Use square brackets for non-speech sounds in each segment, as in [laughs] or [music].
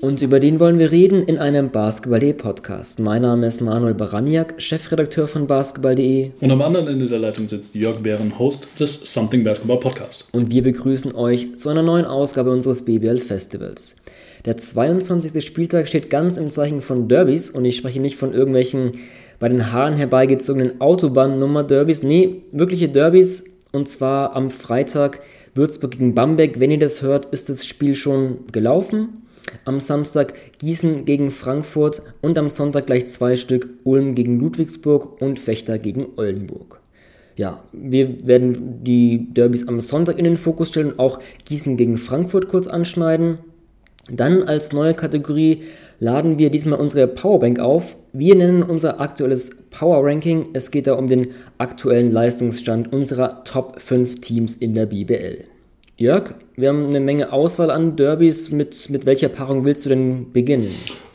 Und über den wollen wir reden in einem Basketball.de Podcast. Mein Name ist Manuel Baraniak, Chefredakteur von Basketball.de. Und am anderen Ende der Leitung sitzt Jörg Bären, Host des Something Basketball Podcast. Und wir begrüßen euch zu einer neuen Ausgabe unseres BBL Festivals. Der 22. Spieltag steht ganz im Zeichen von Derbys und ich spreche nicht von irgendwelchen bei den Haaren herbeigezogenen Autobahnnummer-Derbys. Nee, wirkliche Derbys und zwar am Freitag Würzburg gegen Bamberg. Wenn ihr das hört, ist das Spiel schon gelaufen. Am Samstag Gießen gegen Frankfurt und am Sonntag gleich zwei Stück Ulm gegen Ludwigsburg und Fechter gegen Oldenburg. Ja, wir werden die Derbys am Sonntag in den Fokus stellen, auch Gießen gegen Frankfurt kurz anschneiden. Dann als neue Kategorie laden wir diesmal unsere Powerbank auf. Wir nennen unser aktuelles Power Ranking. Es geht da um den aktuellen Leistungsstand unserer Top 5 Teams in der BBL. Jörg, wir haben eine Menge Auswahl an Derbys. Mit, mit welcher Paarung willst du denn beginnen?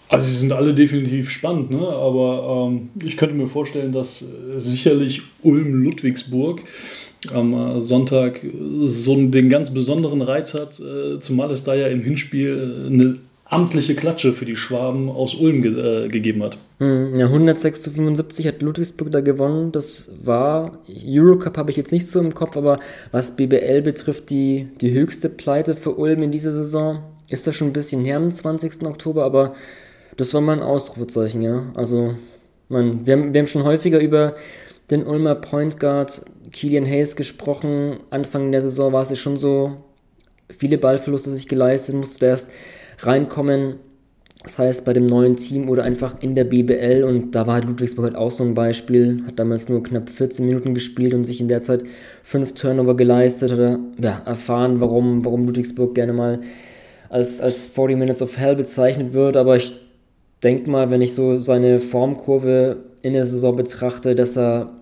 Also sie sind alle definitiv spannend, ne? aber ähm, ich könnte mir vorstellen, dass sicherlich Ulm-Ludwigsburg am äh, Sonntag so den ganz besonderen Reiz hat, äh, zumal es da ja im Hinspiel äh, eine amtliche Klatsche für die Schwaben aus Ulm ge äh, gegeben hat. Hm, ja, 106 zu 75 hat Ludwigsburg da gewonnen. Das war, Eurocup habe ich jetzt nicht so im Kopf, aber was BBL betrifft, die, die höchste Pleite für Ulm in dieser Saison. Ist das schon ein bisschen her am 20. Oktober, aber das war mal ein Ausrufezeichen, ja. Also, man, wir, haben, wir haben schon häufiger über den Ulmer Point Guard Killian Hayes gesprochen. Anfang der Saison war es ja schon so, viele Ballverluste sich geleistet, musste erst reinkommen. Das heißt, bei dem neuen Team oder einfach in der BBL und da war Ludwigsburg halt auch so ein Beispiel, hat damals nur knapp 14 Minuten gespielt und sich in der Zeit fünf Turnover geleistet, hat er ja, erfahren, warum, warum Ludwigsburg gerne mal als, als 40 Minutes of Hell bezeichnet wird, aber ich denke mal, wenn ich so seine Formkurve in der Saison betrachte, dass er,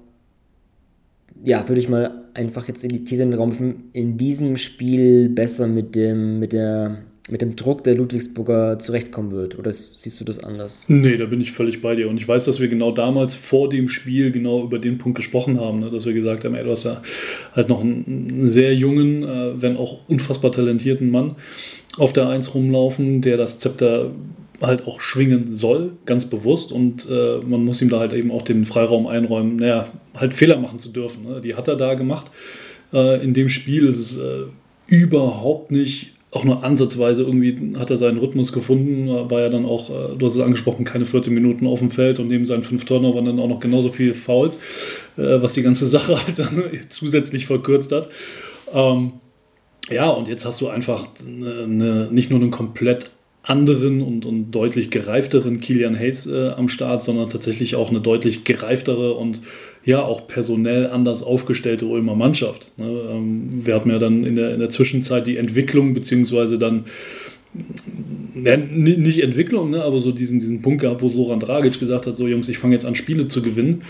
ja, würde ich mal einfach jetzt in die These in den Raum in diesem Spiel besser mit dem, mit der mit dem Druck der Ludwigsburger zurechtkommen wird? Oder siehst du das anders? Nee, da bin ich völlig bei dir. Und ich weiß, dass wir genau damals vor dem Spiel genau über den Punkt gesprochen haben, ne? dass wir gesagt haben, ey, du hast ja halt noch einen, sehr jungen, äh, wenn auch unfassbar talentierten Mann auf der Eins rumlaufen, der das Zepter halt auch schwingen soll, ganz bewusst. Und äh, man muss ihm da halt eben auch den Freiraum einräumen, naja, halt Fehler machen zu dürfen. Ne? Die hat er da gemacht. Äh, in dem Spiel ist es äh, überhaupt nicht auch nur ansatzweise irgendwie hat er seinen Rhythmus gefunden, war ja dann auch, äh, du hast es angesprochen, keine 14 Minuten auf dem Feld und neben seinen fünf Turner waren dann auch noch genauso viele Fouls, äh, was die ganze [laughs] Sache halt dann zusätzlich verkürzt hat. Ähm, ja, und jetzt hast du einfach eine, eine, nicht nur einen komplett anderen und, und deutlich gereifteren Kilian Hayes äh, am Start, sondern tatsächlich auch eine deutlich gereiftere und ja auch personell anders aufgestellte Ulmer Mannschaft. Ne? Ähm, wir hatten ja dann in der, in der Zwischenzeit die Entwicklung, beziehungsweise dann ja, nicht Entwicklung, ne, aber so diesen, diesen Punkt gehabt, wo Soran Dragic gesagt hat, so Jungs, ich fange jetzt an Spiele zu gewinnen.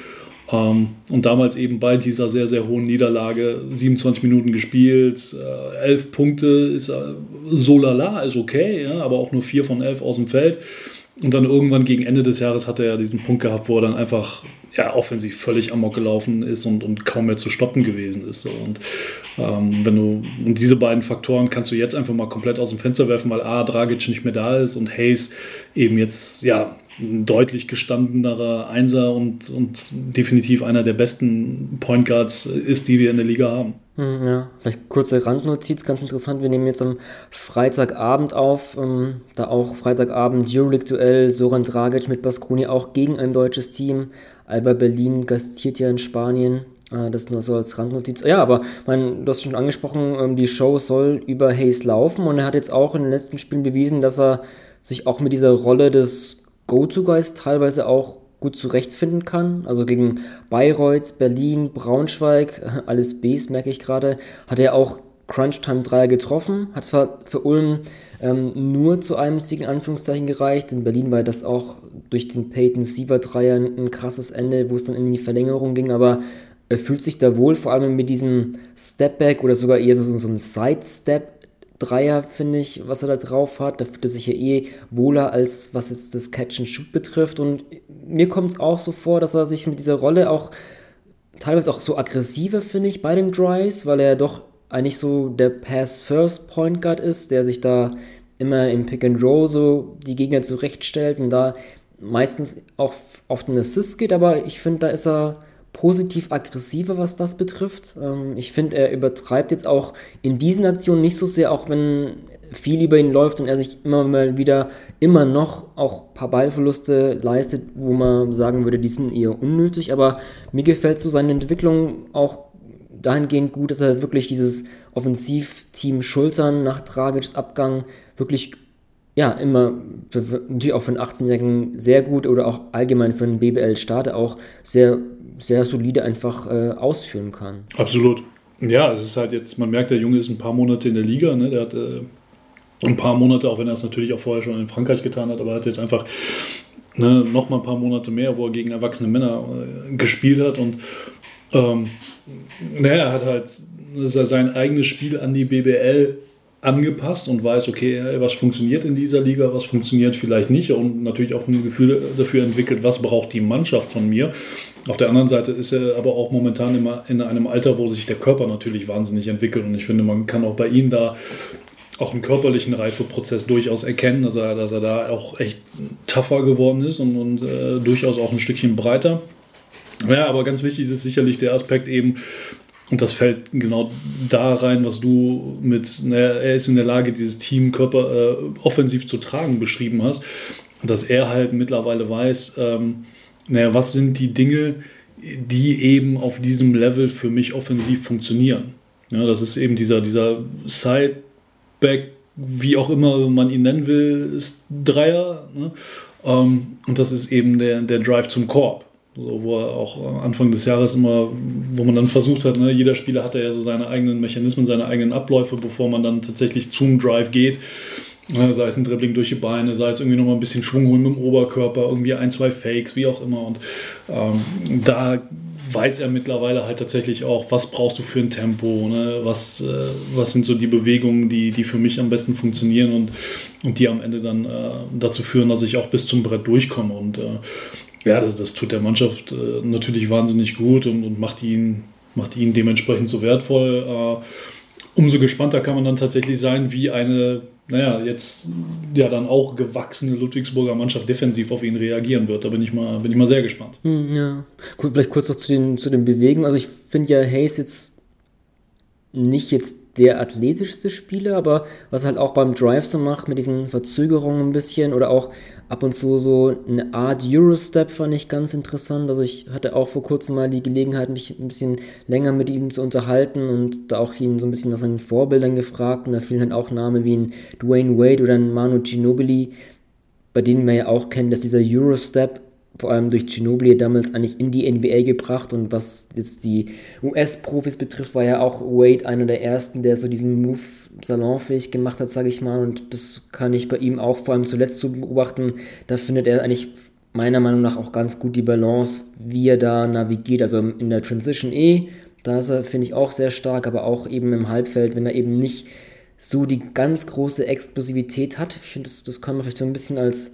Ähm, und damals eben bei dieser sehr, sehr hohen Niederlage 27 Minuten gespielt, äh, 11 Punkte ist äh, so lala, ist okay, ja, aber auch nur 4 von 11 aus dem Feld. Und dann irgendwann gegen Ende des Jahres hat er ja diesen Punkt gehabt, wo er dann einfach ja, offensiv völlig amok gelaufen ist und, und kaum mehr zu stoppen gewesen ist. Und ähm, wenn du und diese beiden Faktoren kannst du jetzt einfach mal komplett aus dem Fenster werfen, weil A, Dragic nicht mehr da ist und Hayes eben jetzt ja ein deutlich gestandenerer Einser und, und definitiv einer der besten Point Guards ist, die wir in der Liga haben. Hm, ja, vielleicht kurze Randnotiz, ganz interessant. Wir nehmen jetzt am Freitagabend auf, ähm, da auch Freitagabend Euroleague-Duell, Soran Dragic mit Baskoni auch gegen ein deutsches Team. Alba Berlin gastiert ja in Spanien. Äh, das nur so als Randnotiz. Ja, aber mein, du hast schon angesprochen, ähm, die Show soll über Hayes laufen und er hat jetzt auch in den letzten Spielen bewiesen, dass er sich auch mit dieser Rolle des Go-To-Guys teilweise auch gut zurechtfinden kann. Also gegen Bayreuth, Berlin, Braunschweig, [laughs] alles Bs, merke ich gerade, hat er auch Crunch-Time-Dreier getroffen. Hat zwar für Ulm ähm, nur zu einem Sieg in Anführungszeichen gereicht. In Berlin war das auch durch den Peyton-Siever-Dreier ein, krasses Ende, wo es dann in die Verlängerung ging, aber er fühlt sich da wohl, vor allem mit diesem Stepback oder sogar eher so, so ein Side-Step Dreier, finde ich, was er da drauf hat. Da fühlt er sich ja eh wohler, als was jetzt das Catch and Shoot betrifft. Und mir kommt es auch so vor, dass er sich mit dieser Rolle auch teilweise auch so aggressiver, finde ich, bei den Drives, weil er doch eigentlich so der Pass-First-Point Guard ist, der sich da immer im Pick and Roll so die Gegner zurechtstellt und da meistens auch oft einen Assist geht, aber ich finde, da ist er positiv aggressiver, was das betrifft. Ähm, ich finde, er übertreibt jetzt auch in diesen Aktionen nicht so sehr, auch wenn viel über ihn läuft und er sich immer mal wieder immer noch auch ein paar Ballverluste leistet, wo man sagen würde, die sind eher unnötig. Aber mir gefällt so seine Entwicklung auch dahingehend gut, dass er wirklich dieses Offensivteam Schultern nach Dragics Abgang wirklich ja, immer natürlich auch für einen 18-Jährigen sehr gut oder auch allgemein für einen BBL-Starter auch sehr, sehr solide einfach äh, ausführen kann. Absolut. Ja, es ist halt jetzt, man merkt, der Junge ist ein paar Monate in der Liga, ne? der hat äh, ein paar Monate, auch wenn er es natürlich auch vorher schon in Frankreich getan hat, aber er hat jetzt einfach ne, noch mal ein paar Monate mehr, wo er gegen erwachsene Männer äh, gespielt hat und ähm, naja, er hat halt sein eigenes Spiel an die BBL angepasst und weiß, okay, was funktioniert in dieser Liga, was funktioniert vielleicht nicht und natürlich auch ein Gefühl dafür entwickelt, was braucht die Mannschaft von mir. Auf der anderen Seite ist er aber auch momentan immer in einem Alter, wo sich der Körper natürlich wahnsinnig entwickelt und ich finde, man kann auch bei ihm da auch im körperlichen Reifeprozess durchaus erkennen, dass er, dass er da auch echt tougher geworden ist und, und äh, durchaus auch ein Stückchen breiter. Ja, aber ganz wichtig ist sicherlich der Aspekt eben, und das fällt genau da rein, was du mit, naja, er ist in der Lage, dieses Team Körper äh, offensiv zu tragen, beschrieben hast. Dass er halt mittlerweile weiß, ähm, naja, was sind die Dinge, die eben auf diesem Level für mich offensiv funktionieren. Ja, das ist eben dieser, dieser Sideback, wie auch immer man ihn nennen will, ist Dreier. Ne? Ähm, und das ist eben der, der Drive zum Korb. So, wo er auch Anfang des Jahres immer, wo man dann versucht hat, ne, jeder Spieler hatte ja so seine eigenen Mechanismen, seine eigenen Abläufe, bevor man dann tatsächlich zum Drive geht. Ne, sei es ein Dribbling durch die Beine, sei es irgendwie nochmal ein bisschen Schwung holen mit dem Oberkörper, irgendwie ein, zwei Fakes, wie auch immer. Und ähm, da weiß er mittlerweile halt tatsächlich auch, was brauchst du für ein Tempo, ne? was, äh, was sind so die Bewegungen, die, die für mich am besten funktionieren und, und die am Ende dann äh, dazu führen, dass ich auch bis zum Brett durchkomme. Und äh, ja, das, das tut der Mannschaft äh, natürlich wahnsinnig gut und, und macht, ihn, macht ihn dementsprechend so wertvoll. Äh, umso gespannter kann man dann tatsächlich sein, wie eine, naja, jetzt ja dann auch gewachsene Ludwigsburger Mannschaft defensiv auf ihn reagieren wird. Da bin ich mal, bin ich mal sehr gespannt. Hm, ja, gut, vielleicht kurz noch zu den, zu den Bewegungen. Also ich finde ja Hayes jetzt nicht jetzt der athletischste Spieler, aber was halt auch beim Drive so macht, mit diesen Verzögerungen ein bisschen oder auch ab und zu so eine Art Eurostep fand ich ganz interessant. Also ich hatte auch vor kurzem mal die Gelegenheit, mich ein bisschen länger mit ihm zu unterhalten und da auch ihn so ein bisschen nach seinen Vorbildern gefragt und da fielen halt auch Namen wie ein Dwayne Wade oder ein Manu Ginobili, bei denen man ja auch kennt, dass dieser Eurostep vor allem durch Ginobili damals eigentlich in die NBA gebracht und was jetzt die US-Profis betrifft, war ja auch Wade einer der ersten, der so diesen Move salonfähig gemacht hat, sage ich mal und das kann ich bei ihm auch vor allem zuletzt zu beobachten, da findet er eigentlich meiner Meinung nach auch ganz gut die Balance, wie er da navigiert, also in der Transition eh, da ist er, finde ich, auch sehr stark, aber auch eben im Halbfeld, wenn er eben nicht so die ganz große Explosivität hat, ich finde, das, das kann man vielleicht so ein bisschen als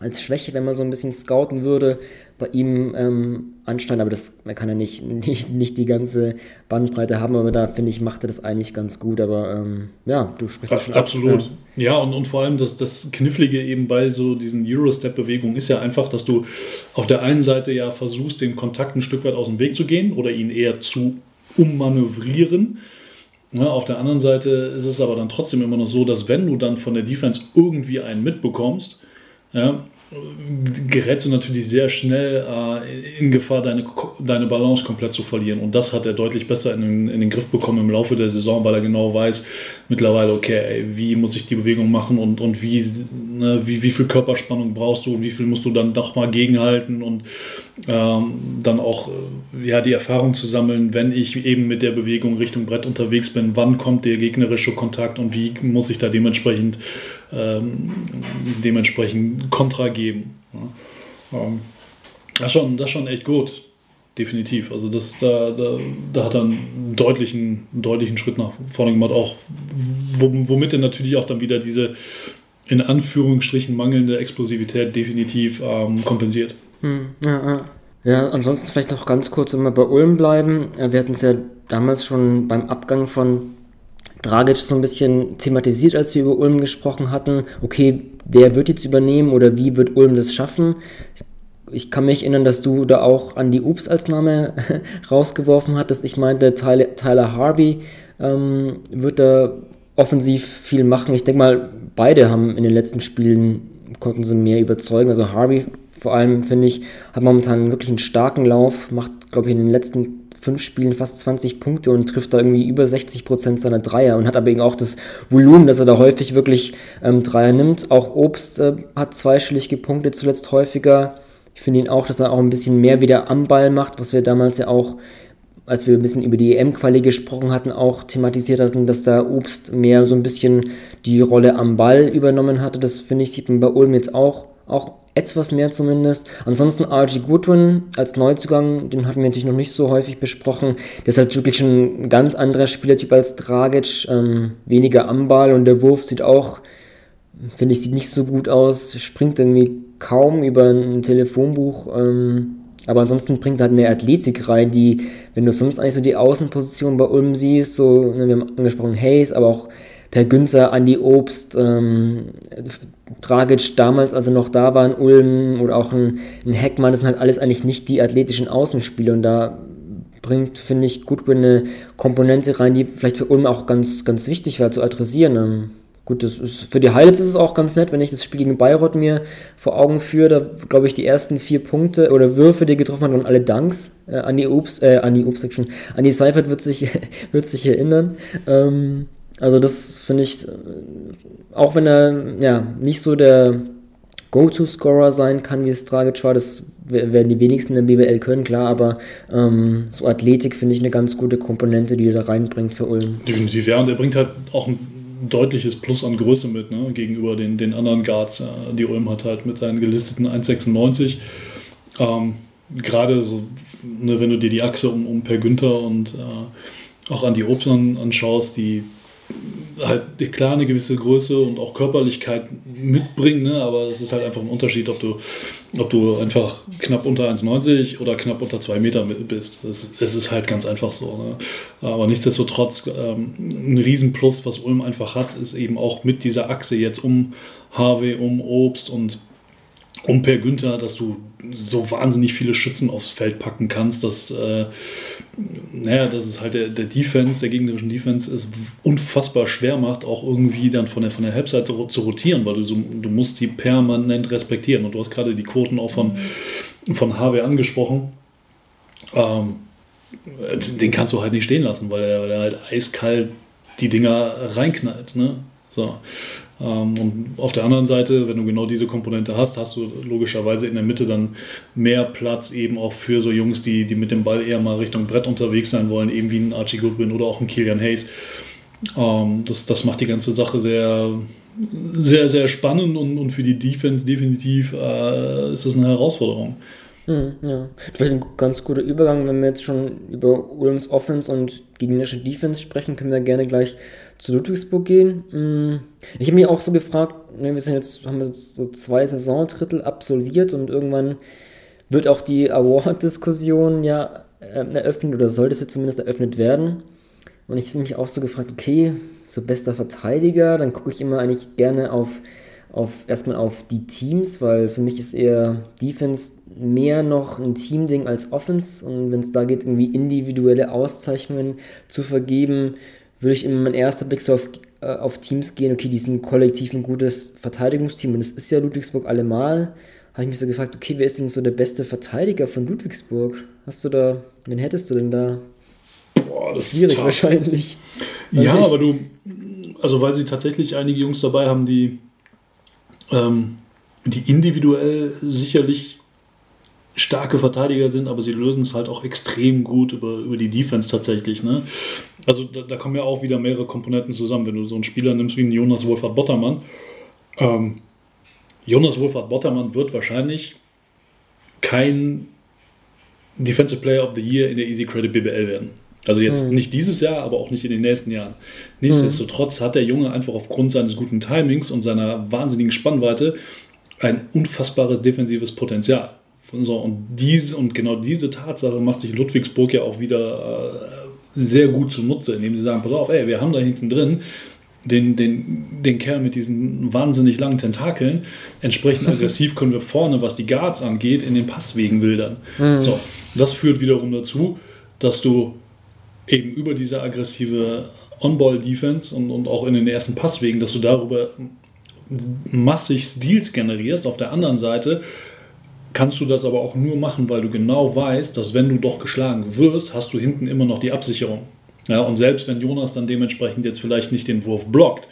als Schwäche, wenn man so ein bisschen scouten würde, bei ihm ähm, ansteigen. Aber das, man kann ja nicht, [laughs] nicht, nicht die ganze Bandbreite haben, aber da finde ich, macht er das eigentlich ganz gut. Aber ähm, ja, du sprichst ja schon Absolut. Ab, ja. ja, und, und vor allem das, das Knifflige eben bei so diesen Eurostep-Bewegungen ist ja einfach, dass du auf der einen Seite ja versuchst, den Kontakt ein Stück weit aus dem Weg zu gehen oder ihn eher zu ummanövrieren. Ja, auf der anderen Seite ist es aber dann trotzdem immer noch so, dass wenn du dann von der Defense irgendwie einen mitbekommst, ja, gerätst du natürlich sehr schnell äh, in Gefahr, deine, deine Balance komplett zu verlieren. Und das hat er deutlich besser in den, in den Griff bekommen im Laufe der Saison, weil er genau weiß, mittlerweile, okay, ey, wie muss ich die Bewegung machen und, und wie, ne, wie, wie viel Körperspannung brauchst du und wie viel musst du dann doch mal gegenhalten und ähm, dann auch äh, ja, die Erfahrung zu sammeln, wenn ich eben mit der Bewegung Richtung Brett unterwegs bin, wann kommt der gegnerische Kontakt und wie muss ich da dementsprechend ähm, dementsprechend Kontra geben. Ja. Ähm, das, schon, das schon echt gut. definitiv. Also das, da, da, da hat er einen deutlichen, einen deutlichen Schritt nach vorne gemacht, auch womit er natürlich auch dann wieder diese in Anführungsstrichen mangelnde Explosivität definitiv ähm, kompensiert. Hm, ja, ja. ja, ansonsten vielleicht noch ganz kurz, wir bei Ulm bleiben. Wir hatten es ja damals schon beim Abgang von Dragic so ein bisschen thematisiert, als wir über Ulm gesprochen hatten. Okay, wer wird jetzt übernehmen oder wie wird Ulm das schaffen? Ich kann mich erinnern, dass du da auch an die Ups als Name [laughs] rausgeworfen hattest. Ich meinte, Tyler, Harvey ähm, wird da offensiv viel machen. Ich denke mal, beide haben in den letzten Spielen konnten sie mehr überzeugen. Also Harvey vor allem, finde ich, hat momentan wirklich einen starken Lauf, macht, glaube ich, in den letzten fünf Spielen fast 20 Punkte und trifft da irgendwie über 60 Prozent seiner Dreier und hat aber eben auch das Volumen, dass er da häufig wirklich ähm, Dreier nimmt. Auch Obst äh, hat zweistellig gepunktet, zuletzt häufiger. Ich finde ihn auch, dass er auch ein bisschen mehr wieder am Ball macht, was wir damals ja auch, als wir ein bisschen über die EM-Quali gesprochen hatten, auch thematisiert hatten, dass da Obst mehr so ein bisschen die Rolle am Ball übernommen hatte. Das finde ich, sieht man bei Ulm jetzt auch, auch etwas mehr zumindest. Ansonsten RG Goodwin als Neuzugang, den hatten wir natürlich noch nicht so häufig besprochen. Der ist halt wirklich schon ein ganz anderer Spielertyp als Dragic, ähm, weniger am Ball und der Wurf sieht auch, finde ich, sieht nicht so gut aus, springt irgendwie kaum über ein Telefonbuch. Ähm, aber ansonsten bringt er halt eine Athletik rein, die, wenn du sonst eigentlich so die Außenposition bei Ulm siehst, so, ne, wir haben angesprochen Hayes, aber auch Per Günzer, Andi Obst, ähm, Dragic damals, als er noch da war in Ulm oder auch ein, ein Heckmann, das sind halt alles eigentlich nicht die athletischen Außenspiele und da bringt, finde ich, Goodwin eine Komponente rein, die vielleicht für Ulm auch ganz, ganz wichtig wäre zu adressieren. Ähm, gut, das ist, für die Highlights ist es auch ganz nett, wenn ich das Spiel gegen Bayreuth mir vor Augen führe, da glaube ich die ersten vier Punkte oder Würfe, die getroffen hat und alle Danks äh, an die Obst, äh, an die Obst, an die Seifert wird sich, [laughs] wird sich erinnern. Ähm, also das finde ich, äh, auch wenn er ja nicht so der Go-To-Scorer sein kann, wie es Dragic war, das werden die wenigsten in der BBL können, klar, aber ähm, so Athletik finde ich eine ganz gute Komponente, die er da reinbringt für Ulm. Definitiv, ja, und er bringt halt auch ein deutliches Plus an Größe mit, ne, gegenüber den, den anderen Guards, äh, die Ulm hat halt mit seinen gelisteten 1,96. Ähm, Gerade so, ne, wenn du dir die Achse um, um Per Günther und äh, auch an die Obst anschaust, die halt klar eine gewisse Größe und auch Körperlichkeit mitbringen, ne? aber es ist halt einfach ein Unterschied, ob du, ob du einfach knapp unter 1,90 oder knapp unter 2 Meter bist. Das, das ist halt ganz einfach so. Ne? Aber nichtsdestotrotz ähm, ein Riesenplus, was Ulm einfach hat, ist eben auch mit dieser Achse jetzt um Harvey, um Obst und um Per Günther, dass du so wahnsinnig viele Schützen aufs Feld packen kannst, dass, äh, naja, dass es halt der, der Defense, der gegnerischen Defense es unfassbar schwer macht, auch irgendwie dann von der, von der Halbzeit zu, zu rotieren, weil du, so, du musst die permanent respektieren. Und du hast gerade die Quoten auch von, von Harvey angesprochen. Ähm, den kannst du halt nicht stehen lassen, weil er, weil er halt eiskalt die Dinger reinknallt. Ne? So. Ähm, und auf der anderen Seite, wenn du genau diese Komponente hast, hast du logischerweise in der Mitte dann mehr Platz eben auch für so Jungs, die, die mit dem Ball eher mal Richtung Brett unterwegs sein wollen, eben wie ein Archie Goodwin oder auch ein Kilian Hayes. Ähm, das, das macht die ganze Sache sehr, sehr, sehr spannend und, und für die Defense definitiv äh, ist das eine Herausforderung. Hm, ja, vielleicht ein ganz guter Übergang, wenn wir jetzt schon über Ulms Offense und gegnerische Defense sprechen, können wir gerne gleich zu Ludwigsburg gehen. Hm, ich habe mich auch so gefragt, ne, wir sind jetzt, haben wir so zwei Saisondrittel absolviert und irgendwann wird auch die Award-Diskussion ja äh, eröffnet oder sollte es jetzt zumindest eröffnet werden. Und ich habe mich auch so gefragt, okay, so bester Verteidiger, dann gucke ich immer eigentlich gerne auf, auf erstmal auf die Teams, weil für mich ist eher Defense mehr noch ein Teamding als Offense. Und wenn es da geht, irgendwie individuelle Auszeichnungen zu vergeben, würde ich in mein erster Blick so auf, äh, auf Teams gehen, okay, die sind kollektiv ein gutes Verteidigungsteam und es ist ja Ludwigsburg allemal. Habe ich mich so gefragt, okay, wer ist denn so der beste Verteidiger von Ludwigsburg? Hast du da, wen hättest du denn da? Boah, das Schwierig ist wahrscheinlich. ja, also aber du, also weil sie tatsächlich einige Jungs dabei haben, die, ähm, die individuell sicherlich starke Verteidiger sind, aber sie lösen es halt auch extrem gut über, über die Defense tatsächlich. Ne? Also da, da, kommen ja auch wieder mehrere Komponenten zusammen. Wenn du so einen Spieler nimmst wie einen Jonas Wolfert Bottermann, ähm, Jonas Wolfert Bottermann wird wahrscheinlich kein Defensive Player of the Year in der Easy Credit BBL werden. Also jetzt mhm. nicht dieses Jahr, aber auch nicht in den nächsten Jahren. Nichtsdestotrotz mhm. hat der Junge einfach aufgrund seines guten Timings und seiner wahnsinnigen Spannweite ein unfassbares defensives Potenzial. So, und, diese, und genau diese Tatsache macht sich Ludwigsburg ja auch wieder äh, sehr gut zunutze, indem sie sagen, pass auf, ey, wir haben da hinten drin den, den, den Kerl mit diesen wahnsinnig langen Tentakeln. Entsprechend [laughs] aggressiv können wir vorne, was die Guards angeht, in den Passwegen wildern. Mhm. So, das führt wiederum dazu, dass du eben über diese aggressive On-Ball-Defense und, und auch in den ersten Passwegen, dass du darüber massig Steals generierst. Auf der anderen Seite kannst du das aber auch nur machen, weil du genau weißt, dass wenn du doch geschlagen wirst, hast du hinten immer noch die Absicherung. Ja, und selbst wenn Jonas dann dementsprechend jetzt vielleicht nicht den Wurf blockt,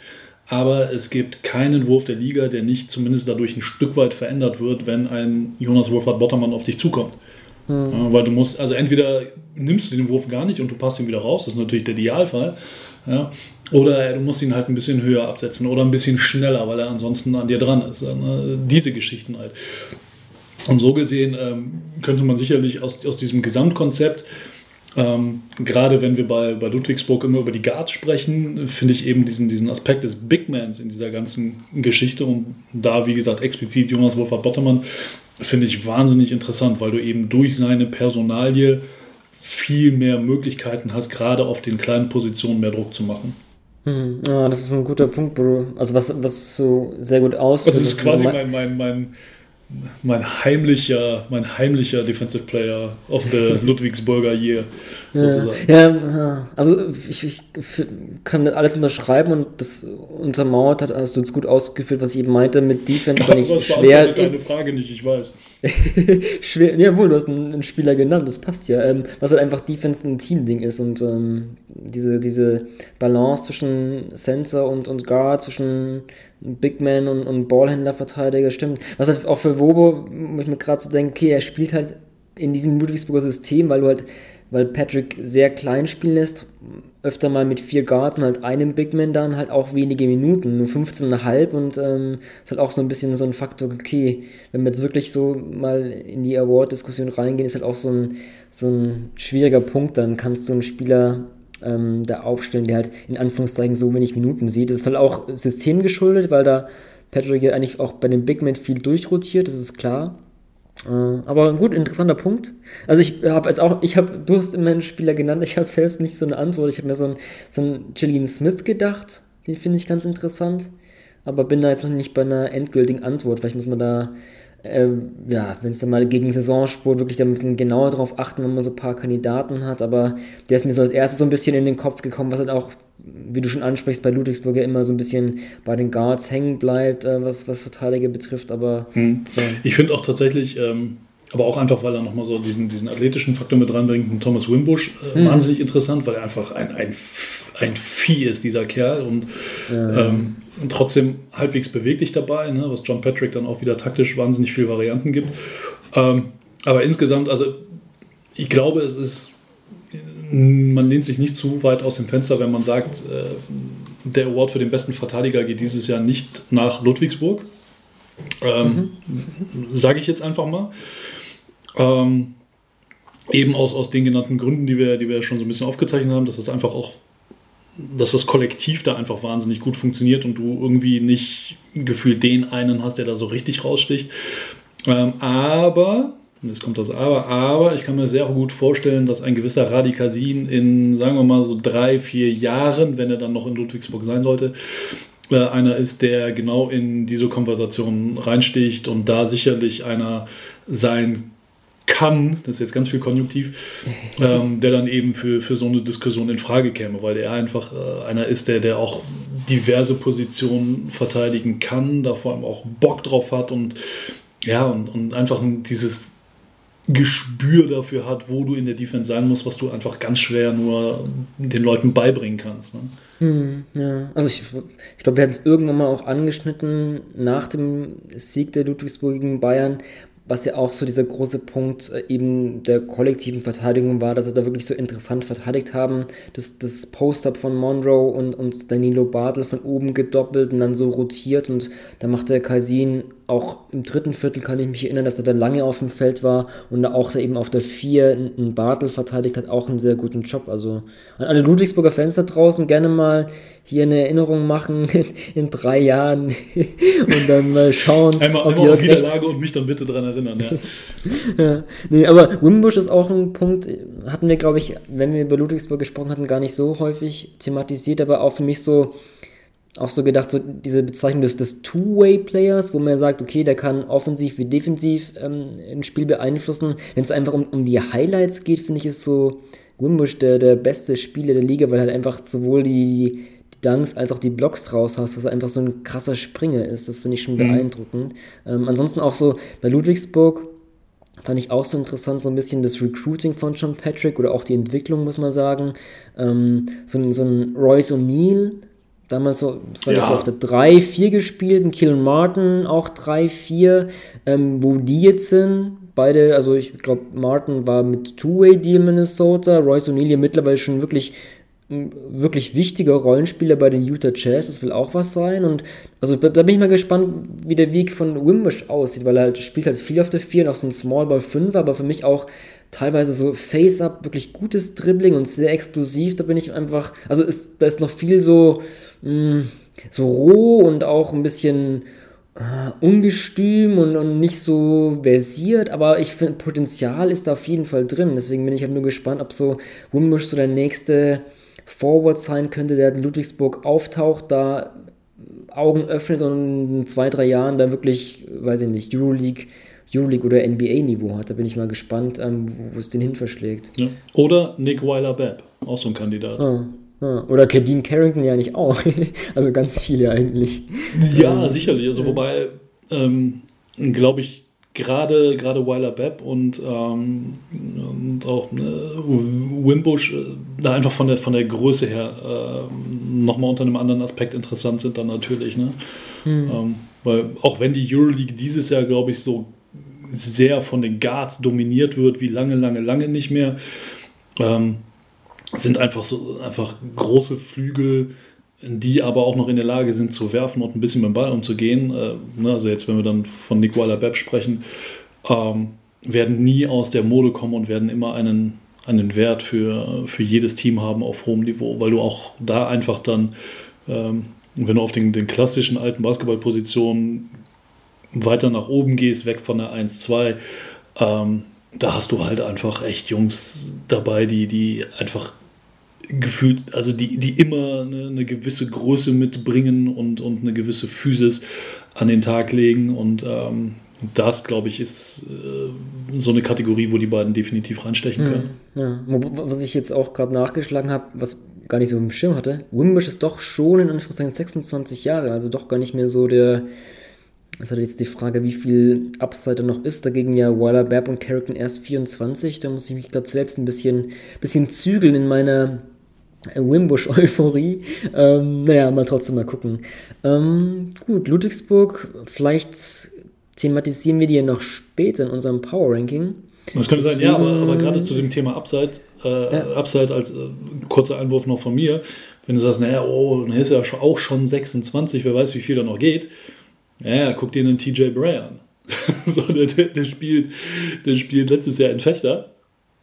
aber es gibt keinen Wurf der Liga, der nicht zumindest dadurch ein Stück weit verändert wird, wenn ein Jonas Wolfhard Bottermann auf dich zukommt. Mhm. Ja, weil du musst, also entweder nimmst du den Wurf gar nicht und du passt ihn wieder raus, das ist natürlich der Idealfall. Ja, oder du musst ihn halt ein bisschen höher absetzen oder ein bisschen schneller, weil er ansonsten an dir dran ist. Ne? Diese Geschichten halt. Und so gesehen ähm, könnte man sicherlich aus, aus diesem Gesamtkonzept, ähm, gerade wenn wir bei, bei Ludwigsburg immer über die Guards sprechen, finde ich eben diesen, diesen Aspekt des Big Mans in dieser ganzen Geschichte und da, wie gesagt, explizit Jonas Wolfert Bottermann, finde ich wahnsinnig interessant, weil du eben durch seine Personalie viel mehr Möglichkeiten hast, gerade auf den kleinen Positionen mehr Druck zu machen. Hm, ja, das ist ein guter Punkt, Bro. Also was, was so sehr gut. Also das ist quasi mein, mein, mein, mein heimlicher, mein heimlicher Defensive Player of the [laughs] Ludwigsburger Year, sozusagen. Ja, ja, also ich, ich kann alles unterschreiben und das untermauert hat, hast du jetzt gut ausgeführt, was ich eben meinte, mit Defense ist eigentlich schwer. deine Frage nicht, ich weiß. [laughs] Schwer, ja wohl, du hast einen, einen, Spieler genannt, das passt ja. Ähm, was halt einfach Defense ein Team-Ding ist und ähm, diese, diese Balance zwischen Center und, und Guard, zwischen Big Man und, und Ballhändler-Verteidiger stimmt. Was halt auch für Wobo, wo ich mir gerade so denke, okay, er spielt halt in diesem Ludwigsburger System, weil du halt, weil Patrick sehr klein spielen lässt, öfter mal mit vier Guards und halt einem Big Man dann halt auch wenige Minuten, nur 15,5 und ähm, ist halt auch so ein bisschen so ein Faktor, okay, wenn wir jetzt wirklich so mal in die Award-Diskussion reingehen, ist halt auch so ein, so ein schwieriger Punkt, dann kannst du einen Spieler ähm, da aufstellen, der halt in Anführungszeichen so wenig Minuten sieht. Das ist halt auch systemgeschuldet, weil da Patrick ja eigentlich auch bei den Big Men viel durchrotiert, das ist klar. Äh, aber gut, interessanter Punkt. Also ich habe jetzt auch, ich habe, du hast immer einen Spieler genannt, ich habe selbst nicht so eine Antwort. Ich habe mir so einen, so einen Gillian Smith gedacht, den finde ich ganz interessant. Aber bin da jetzt noch nicht bei einer endgültigen Antwort. Vielleicht muss man da, äh, ja, wenn es dann mal gegen Saisonsport wirklich da ein bisschen genauer drauf achten, wenn man so ein paar Kandidaten hat. Aber der ist mir so als erstes so ein bisschen in den Kopf gekommen, was halt auch wie du schon ansprichst, bei Ludwigsburg ja immer so ein bisschen bei den Guards hängen bleibt, äh, was, was Verteidiger betrifft. Aber hm. ja. ich finde auch tatsächlich, ähm, aber auch einfach, weil er nochmal so diesen, diesen athletischen Faktor mit reinbringt, Thomas Wimbush, äh, hm. wahnsinnig interessant, weil er einfach ein, ein, ein Vieh ist, dieser Kerl. Und, ja. ähm, und trotzdem halbwegs beweglich dabei, ne, was John Patrick dann auch wieder taktisch wahnsinnig viele Varianten gibt. Ähm, aber insgesamt, also ich glaube, es ist man lehnt sich nicht zu weit aus dem Fenster, wenn man sagt, äh, der Award für den besten Verteidiger geht dieses Jahr nicht nach Ludwigsburg. Ähm, mhm. Sage ich jetzt einfach mal. Ähm, eben aus, aus den genannten Gründen, die wir, die wir schon so ein bisschen aufgezeichnet haben, dass es einfach auch, dass das Kollektiv da einfach wahnsinnig gut funktioniert und du irgendwie nicht gefühlt den einen hast, der da so richtig raussticht. Ähm, aber jetzt kommt das Aber, aber ich kann mir sehr gut vorstellen, dass ein gewisser Radikasin in, sagen wir mal, so drei, vier Jahren, wenn er dann noch in Ludwigsburg sein sollte, äh, einer ist, der genau in diese Konversation reinsticht und da sicherlich einer sein kann, das ist jetzt ganz viel Konjunktiv, [laughs] ähm, der dann eben für, für so eine Diskussion in Frage käme, weil er einfach äh, einer ist, der, der auch diverse Positionen verteidigen kann, da vor allem auch Bock drauf hat und ja, und, und einfach dieses Gespür dafür hat, wo du in der Defense sein musst, was du einfach ganz schwer nur den Leuten beibringen kannst. Ne? Hm, ja, also ich, ich glaube, wir hatten es irgendwann mal auch angeschnitten nach dem Sieg der Ludwigsburg gegen Bayern. Was ja auch so dieser große Punkt äh, eben der kollektiven Verteidigung war, dass sie da wirklich so interessant verteidigt haben. Das, das Post-Up von Monroe und, und Danilo Bartel von oben gedoppelt und dann so rotiert und da macht der Kaisin auch im dritten Viertel kann ich mich erinnern, dass er da lange auf dem Feld war und auch da eben auf der 4 einen Bartel verteidigt hat, auch einen sehr guten Job. Also an alle Ludwigsburger Fans da draußen gerne mal hier eine Erinnerung machen [laughs] in drei Jahren [laughs] und dann mal schauen. Einmal, ob einmal auf Wiederlage und mich dann bitte dran erinnern, ja. [laughs] ja. Nee, aber Wimbush ist auch ein Punkt, hatten wir, glaube ich, wenn wir über Ludwigsburg gesprochen hatten, gar nicht so häufig thematisiert, aber auch für mich so auch so gedacht, so diese Bezeichnung des, des Two-Way-Players, wo man sagt, okay, der kann offensiv wie defensiv ähm, ein Spiel beeinflussen. Wenn es einfach um, um die Highlights geht, finde ich, ist so Wimbush der, der beste Spieler der Liga, weil er halt einfach sowohl die, die Dunks als auch die Blocks raus hast, was einfach so ein krasser Springer ist. Das finde ich schon mhm. beeindruckend. Ähm, ansonsten auch so bei Ludwigsburg fand ich auch so interessant, so ein bisschen das Recruiting von John Patrick oder auch die Entwicklung, muss man sagen. Ähm, so, so ein Royce O'Neill, damals so, war ja. das so auf der 3, 4 gespielt, ein Killen Martin auch 3, 4, ähm, wo die jetzt sind. Beide, also ich glaube, Martin war mit Two-Way-Deal Minnesota, Royce O'Neill mittlerweile schon wirklich wirklich wichtiger Rollenspieler bei den Utah Jazz, das will auch was sein. Und also da, bin ich mal gespannt, wie der Weg von Wimbush aussieht, weil er halt spielt halt viel auf der 4 und auch so ein Small Ball 5, aber für mich auch teilweise so Face-Up, wirklich gutes Dribbling und sehr explosiv. Da bin ich einfach, also ist, da ist noch viel so, mh, mm, so roh und auch ein bisschen äh, ungestüm und, und nicht so versiert, aber ich finde, Potenzial ist da auf jeden Fall drin. Deswegen bin ich halt nur gespannt, ob so Wimbush so der nächste Forward sein könnte, der in Ludwigsburg auftaucht, da Augen öffnet und in zwei, drei Jahren dann wirklich, weiß ich nicht, Euroleague, Euroleague oder NBA-Niveau hat. Da bin ich mal gespannt, ähm, wo es den hin verschlägt. Ja. Oder Nick Weiler-Bepp, auch so ein Kandidat. Ah, ah. Oder Kadeen Carrington ja nicht auch. [laughs] also ganz viele eigentlich. Ja, ähm, sicherlich. Also wobei, ähm, glaube ich, gerade gerade Weiler Bepp und, ähm, und auch ne, Wimbush äh, da einfach von der von der Größe her äh, nochmal unter einem anderen Aspekt interessant sind dann natürlich. Ne? Mhm. Ähm, weil auch wenn die Euroleague dieses Jahr, glaube ich, so sehr von den Guards dominiert wird, wie lange, lange, lange nicht mehr, ähm, sind einfach so einfach große Flügel, die aber auch noch in der Lage sind zu werfen und ein bisschen mit dem Ball umzugehen. Äh, ne, also jetzt, wenn wir dann von Nicola Bepp sprechen, ähm, werden nie aus der Mode kommen und werden immer einen, einen Wert für, für jedes Team haben auf hohem Niveau, weil du auch da einfach dann, ähm, wenn du auf den, den klassischen alten Basketballpositionen weiter nach oben gehst, weg von der 1-2, ähm, da hast du halt einfach echt Jungs dabei, die, die einfach gefühlt, also die, die immer eine, eine, gewisse Größe mitbringen und, und eine gewisse Physis an den Tag legen. Und ähm, das, glaube ich, ist äh, so eine Kategorie, wo die beiden definitiv reinstechen können. Ja, ja. Was ich jetzt auch gerade nachgeschlagen habe, was gar nicht so im Schirm hatte, Wimbush ist doch schon in Anführungszeichen 26 Jahre, also doch gar nicht mehr so der. Es hat jetzt die Frage, wie viel Upside noch ist. Dagegen ja Weiler, Babb und Carrington erst 24. Da muss ich mich gerade selbst ein bisschen, bisschen zügeln in meiner Wimbush-Euphorie. Ähm, naja, mal trotzdem mal gucken. Ähm, gut, Ludwigsburg, vielleicht thematisieren wir die ja noch später in unserem Power-Ranking. Das könnte sein, ja, aber, aber gerade zu dem Thema Upside, äh, ja. Upside als äh, kurzer Einwurf noch von mir, wenn du sagst, naja, oh, dann ist er ja auch schon 26, wer weiß, wie viel da noch geht. Ja, guck dir den TJ Bray an. [laughs] so, der, der, spielt, der spielt letztes Jahr in Fechter.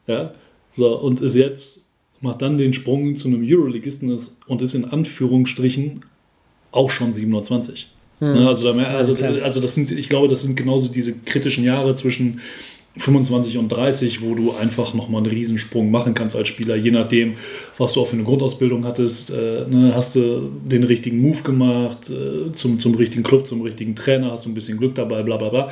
Ja, so, und ist jetzt macht dann den Sprung zu einem Euroligisten und ist in Anführungsstrichen auch schon 27. Hm. Ne, also, also, also das sind, ich glaube, das sind genauso diese kritischen Jahre zwischen 25 und 30, wo du einfach nochmal einen Riesensprung machen kannst als Spieler, je nachdem, was du auch für eine Grundausbildung hattest. Äh, ne, hast du den richtigen Move gemacht, äh, zum, zum richtigen Club, zum richtigen Trainer, hast du ein bisschen Glück dabei, bla bla bla.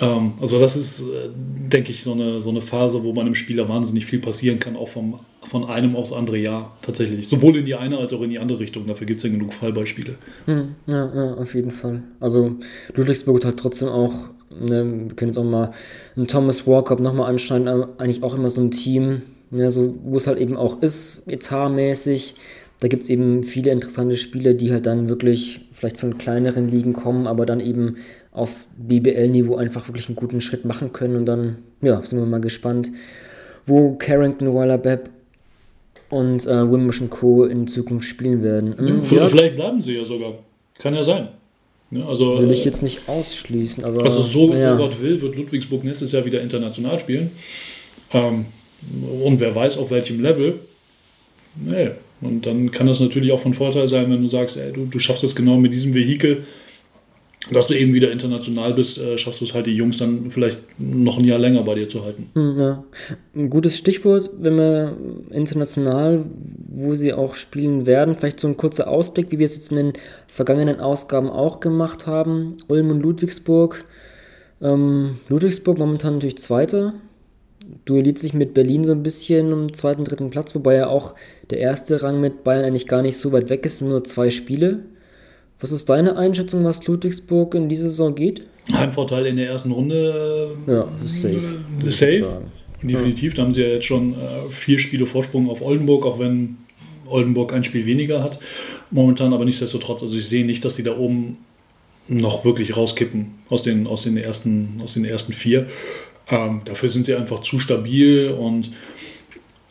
Ähm, also das ist, äh, denke ich, so eine, so eine Phase, wo bei einem Spieler wahnsinnig viel passieren kann, auch vom, von einem aufs andere Jahr tatsächlich. Sowohl in die eine als auch in die andere Richtung. Dafür gibt es ja genug Fallbeispiele. Hm, ja, ja, auf jeden Fall. Also Ludwigsburg hat trotzdem auch, ne, wir können jetzt auch mal einen Thomas Walkup nochmal anschauen, eigentlich auch immer so ein Team, ne, so, wo es halt eben auch ist, etatmäßig Da gibt es eben viele interessante Spiele, die halt dann wirklich vielleicht von kleineren Ligen kommen, aber dann eben auf BBL-Niveau einfach wirklich einen guten Schritt machen können. Und dann, ja, sind wir mal gespannt, wo Carrington, Weiler Bepp und äh, Wimbush Co. in Zukunft spielen werden. Ja, vielleicht bleiben sie ja sogar. Kann ja sein. Ja, also, will ich jetzt nicht ausschließen, aber. Also, so, ja. Gott will, wird Ludwigsburg nächstes Jahr wieder international spielen. Ähm, und wer weiß, auf welchem Level. Nee. Und dann kann das natürlich auch von Vorteil sein, wenn du sagst, ey, du, du schaffst es genau mit diesem Vehikel dass du eben wieder international bist, äh, schaffst du es halt, die Jungs dann vielleicht noch ein Jahr länger bei dir zu halten. Hm, ja. Ein gutes Stichwort, wenn wir international, wo sie auch spielen werden, vielleicht so ein kurzer Ausblick, wie wir es jetzt in den vergangenen Ausgaben auch gemacht haben. Ulm und Ludwigsburg. Ähm, Ludwigsburg momentan natürlich Zweiter. Duelliert sich mit Berlin so ein bisschen um zweiten, dritten Platz, wobei ja auch der erste Rang mit Bayern eigentlich gar nicht so weit weg ist, sind nur zwei Spiele. Was ist deine Einschätzung, was Ludwigsburg in diese Saison geht? Heimvorteil in der ersten Runde. Ja, safe. Äh, safe. Definitiv. Ja. Da haben sie ja jetzt schon äh, vier Spiele Vorsprung auf Oldenburg, auch wenn Oldenburg ein Spiel weniger hat. Momentan aber nichtsdestotrotz. Also ich sehe nicht, dass die da oben noch wirklich rauskippen aus den, aus den, ersten, aus den ersten vier. Ähm, dafür sind sie einfach zu stabil und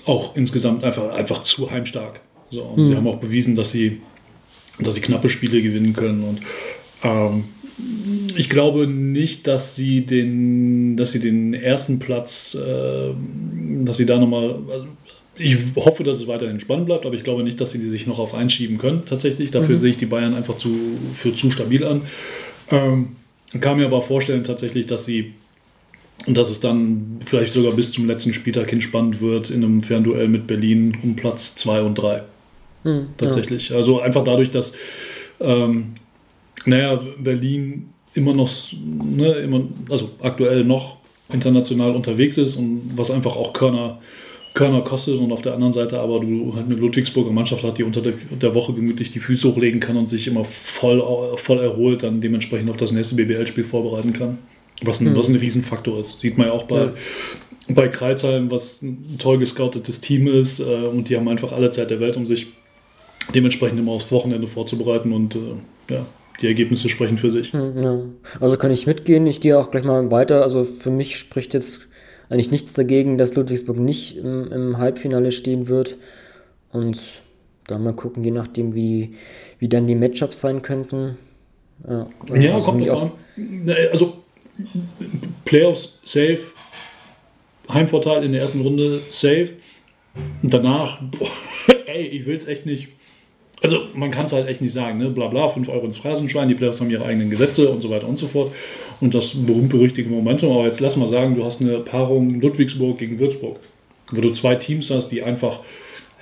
auch insgesamt einfach, einfach zu heimstark. So, mhm. sie haben auch bewiesen, dass sie dass sie knappe Spiele gewinnen können. Und ähm, ich glaube nicht, dass sie den, dass sie den ersten Platz, äh, dass sie da nochmal. Also ich hoffe, dass es weiterhin spannend bleibt, aber ich glaube nicht, dass sie die sich noch auf einschieben können. Tatsächlich, dafür mhm. sehe ich die Bayern einfach zu, für zu stabil an. Ähm, kann mir aber vorstellen tatsächlich, dass sie und dass es dann vielleicht sogar bis zum letzten Spieltag hin spannend wird in einem Fernduell mit Berlin um Platz 2 und 3. Hm, tatsächlich. Ja. Also einfach dadurch, dass ähm, naja, Berlin immer noch, ne, immer, also aktuell noch international unterwegs ist und was einfach auch Körner, Körner kostet und auf der anderen Seite aber du halt eine Ludwigsburger Mannschaft hat, die unter der, der Woche gemütlich die Füße hochlegen kann und sich immer voll, voll erholt, dann dementsprechend auf das nächste BBL-Spiel vorbereiten kann. Was ein, mhm. was ein Riesenfaktor ist. Sieht man ja auch bei, ja. bei Kreuzheim, was ein toll gescoutetes Team ist äh, und die haben einfach alle Zeit der Welt, um sich dementsprechend immer aufs Wochenende vorzubereiten und äh, ja, die Ergebnisse sprechen für sich. Hm, ja. Also kann ich mitgehen. Ich gehe auch gleich mal weiter. Also für mich spricht jetzt eigentlich nichts dagegen, dass Ludwigsburg nicht im, im Halbfinale stehen wird. Und dann mal gucken, je nachdem, wie, wie dann die Matchups sein könnten. Ja, ja also kommt auch an. Also Playoffs safe, Heimvorteil in der ersten Runde safe. Und danach, boah, [laughs] ey, ich will es echt nicht also man kann es halt echt nicht sagen, ne? bla bla, 5 Euro ins Phrasenschwein, die Playoffs haben ihre eigenen Gesetze und so weiter und so fort. Und das berühmt-berüchtigte Momentum. Aber jetzt lass mal sagen, du hast eine Paarung Ludwigsburg gegen Würzburg, wo du zwei Teams hast, die einfach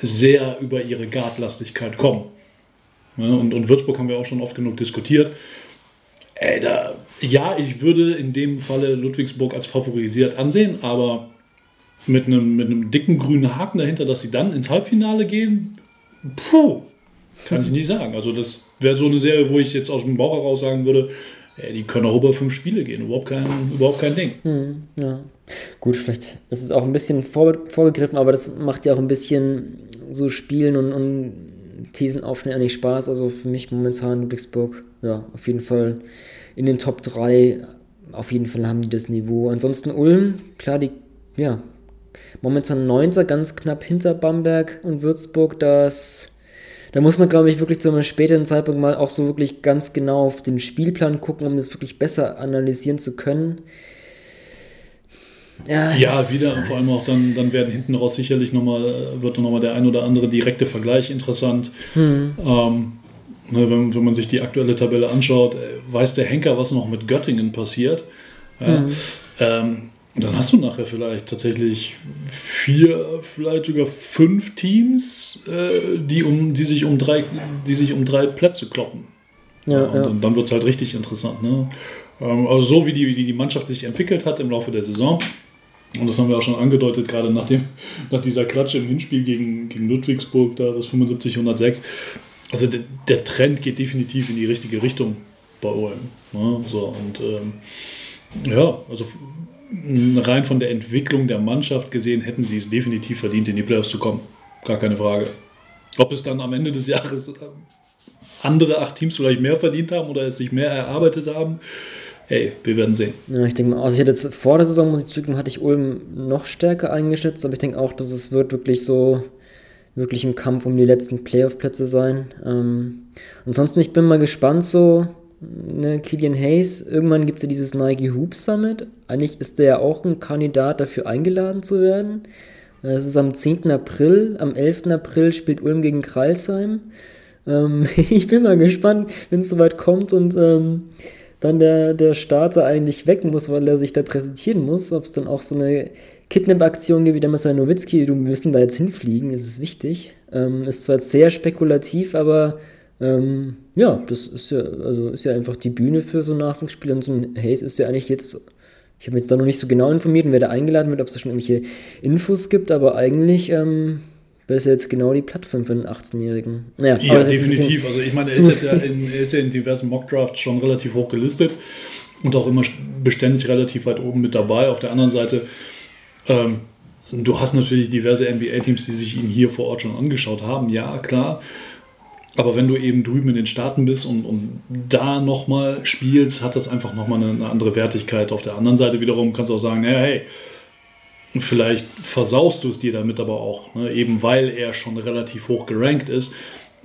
sehr über ihre Guardlastigkeit kommen. Ja, und, und Würzburg haben wir auch schon oft genug diskutiert. Ey, da, ja, ich würde in dem Falle Ludwigsburg als favorisiert ansehen, aber mit einem, mit einem dicken grünen Haken dahinter, dass sie dann ins Halbfinale gehen, puh, kann ich nicht sagen. Also das wäre so eine Serie, wo ich jetzt aus dem Bauch heraus sagen würde, ey, die können auch über fünf Spiele gehen. Überhaupt kein, überhaupt kein Ding. Hm, ja. Gut, vielleicht ist es auch ein bisschen vor, vorgegriffen, aber das macht ja auch ein bisschen so Spielen und, und Thesen aufstellen eigentlich Spaß. Also für mich momentan Ludwigsburg, ja, auf jeden Fall in den Top 3. Auf jeden Fall haben die das Niveau. Ansonsten Ulm, klar, die, ja, momentan 9. ganz knapp hinter Bamberg und Würzburg. Das da muss man, glaube ich, wirklich zu einem späteren Zeitpunkt mal auch so wirklich ganz genau auf den Spielplan gucken, um das wirklich besser analysieren zu können. Ja, ja wieder, und vor allem auch dann, dann werden hinten raus sicherlich nochmal, wird nochmal der ein oder andere direkte Vergleich interessant. Hm. Ähm, ne, wenn, wenn man sich die aktuelle Tabelle anschaut, äh, weiß der Henker, was noch mit Göttingen passiert. Ja, hm. ähm, und dann hast du nachher vielleicht tatsächlich vier, vielleicht sogar fünf Teams, äh, die, um, die, sich um drei, die sich um drei Plätze kloppen. Ja, und ja. dann, dann wird es halt richtig interessant. Ne? Ähm, also so wie die, wie die Mannschaft sich entwickelt hat im Laufe der Saison. Und das haben wir auch schon angedeutet, gerade nach, dem, nach dieser Klatsche im Hinspiel gegen, gegen Ludwigsburg, da das 75-106. Also der, der, Trend geht definitiv in die richtige Richtung bei OM. Ne? So, und ähm, ja, also rein von der Entwicklung der Mannschaft gesehen, hätten sie es definitiv verdient, in die Playoffs zu kommen. Gar keine Frage. Ob es dann am Ende des Jahres äh, andere acht Teams vielleicht mehr verdient haben oder es sich mehr erarbeitet haben, hey, wir werden sehen. Ja, ich denke mal, also ich hatte jetzt vor der Saison, muss ich zugeben, hatte ich Ulm noch stärker eingeschätzt, aber ich denke auch, dass es wird wirklich so, wirklich im Kampf um die letzten Playoff-Plätze sein. Ähm, ansonsten, ich bin mal gespannt so, ne, Killian Hayes, irgendwann gibt es ja dieses Nike Hoop Summit. Eigentlich ist der ja auch ein Kandidat dafür eingeladen zu werden. Es ist am 10. April, am 11. April spielt Ulm gegen Kralsheim. Ähm, [laughs] ich bin mal gespannt, wenn es soweit kommt und ähm, dann der, der Starter eigentlich weg muss, weil er sich da präsentieren muss, ob es dann auch so eine Kidnap-Aktion gibt wie damals bei Nowitzki, du müssen da jetzt hinfliegen, ist es wichtig. Ähm, ist zwar sehr spekulativ, aber ähm, ja, das ist ja, also ist ja einfach die Bühne für so Nachwuchsspieler und so ein Hayes ist ja eigentlich jetzt, ich habe mich jetzt da noch nicht so genau informiert, wer da eingeladen wird, ob es da schon irgendwelche Infos gibt, aber eigentlich ähm, wäre es ja jetzt genau die Plattform für einen 18-Jährigen. Naja, ja, definitiv. Also ich meine, er ist, ja in, er ist ja in diversen Mockdrafts schon relativ hoch gelistet und auch immer beständig relativ weit oben mit dabei. Auf der anderen Seite, ähm, du hast natürlich diverse NBA-Teams, die sich ihn hier vor Ort schon angeschaut haben. Ja, klar. Aber wenn du eben drüben in den Staaten bist und, und da nochmal spielst, hat das einfach nochmal eine, eine andere Wertigkeit. Auf der anderen Seite wiederum kannst du auch sagen, naja, hey, Vielleicht versaust du es dir damit aber auch, ne? eben weil er schon relativ hoch gerankt ist.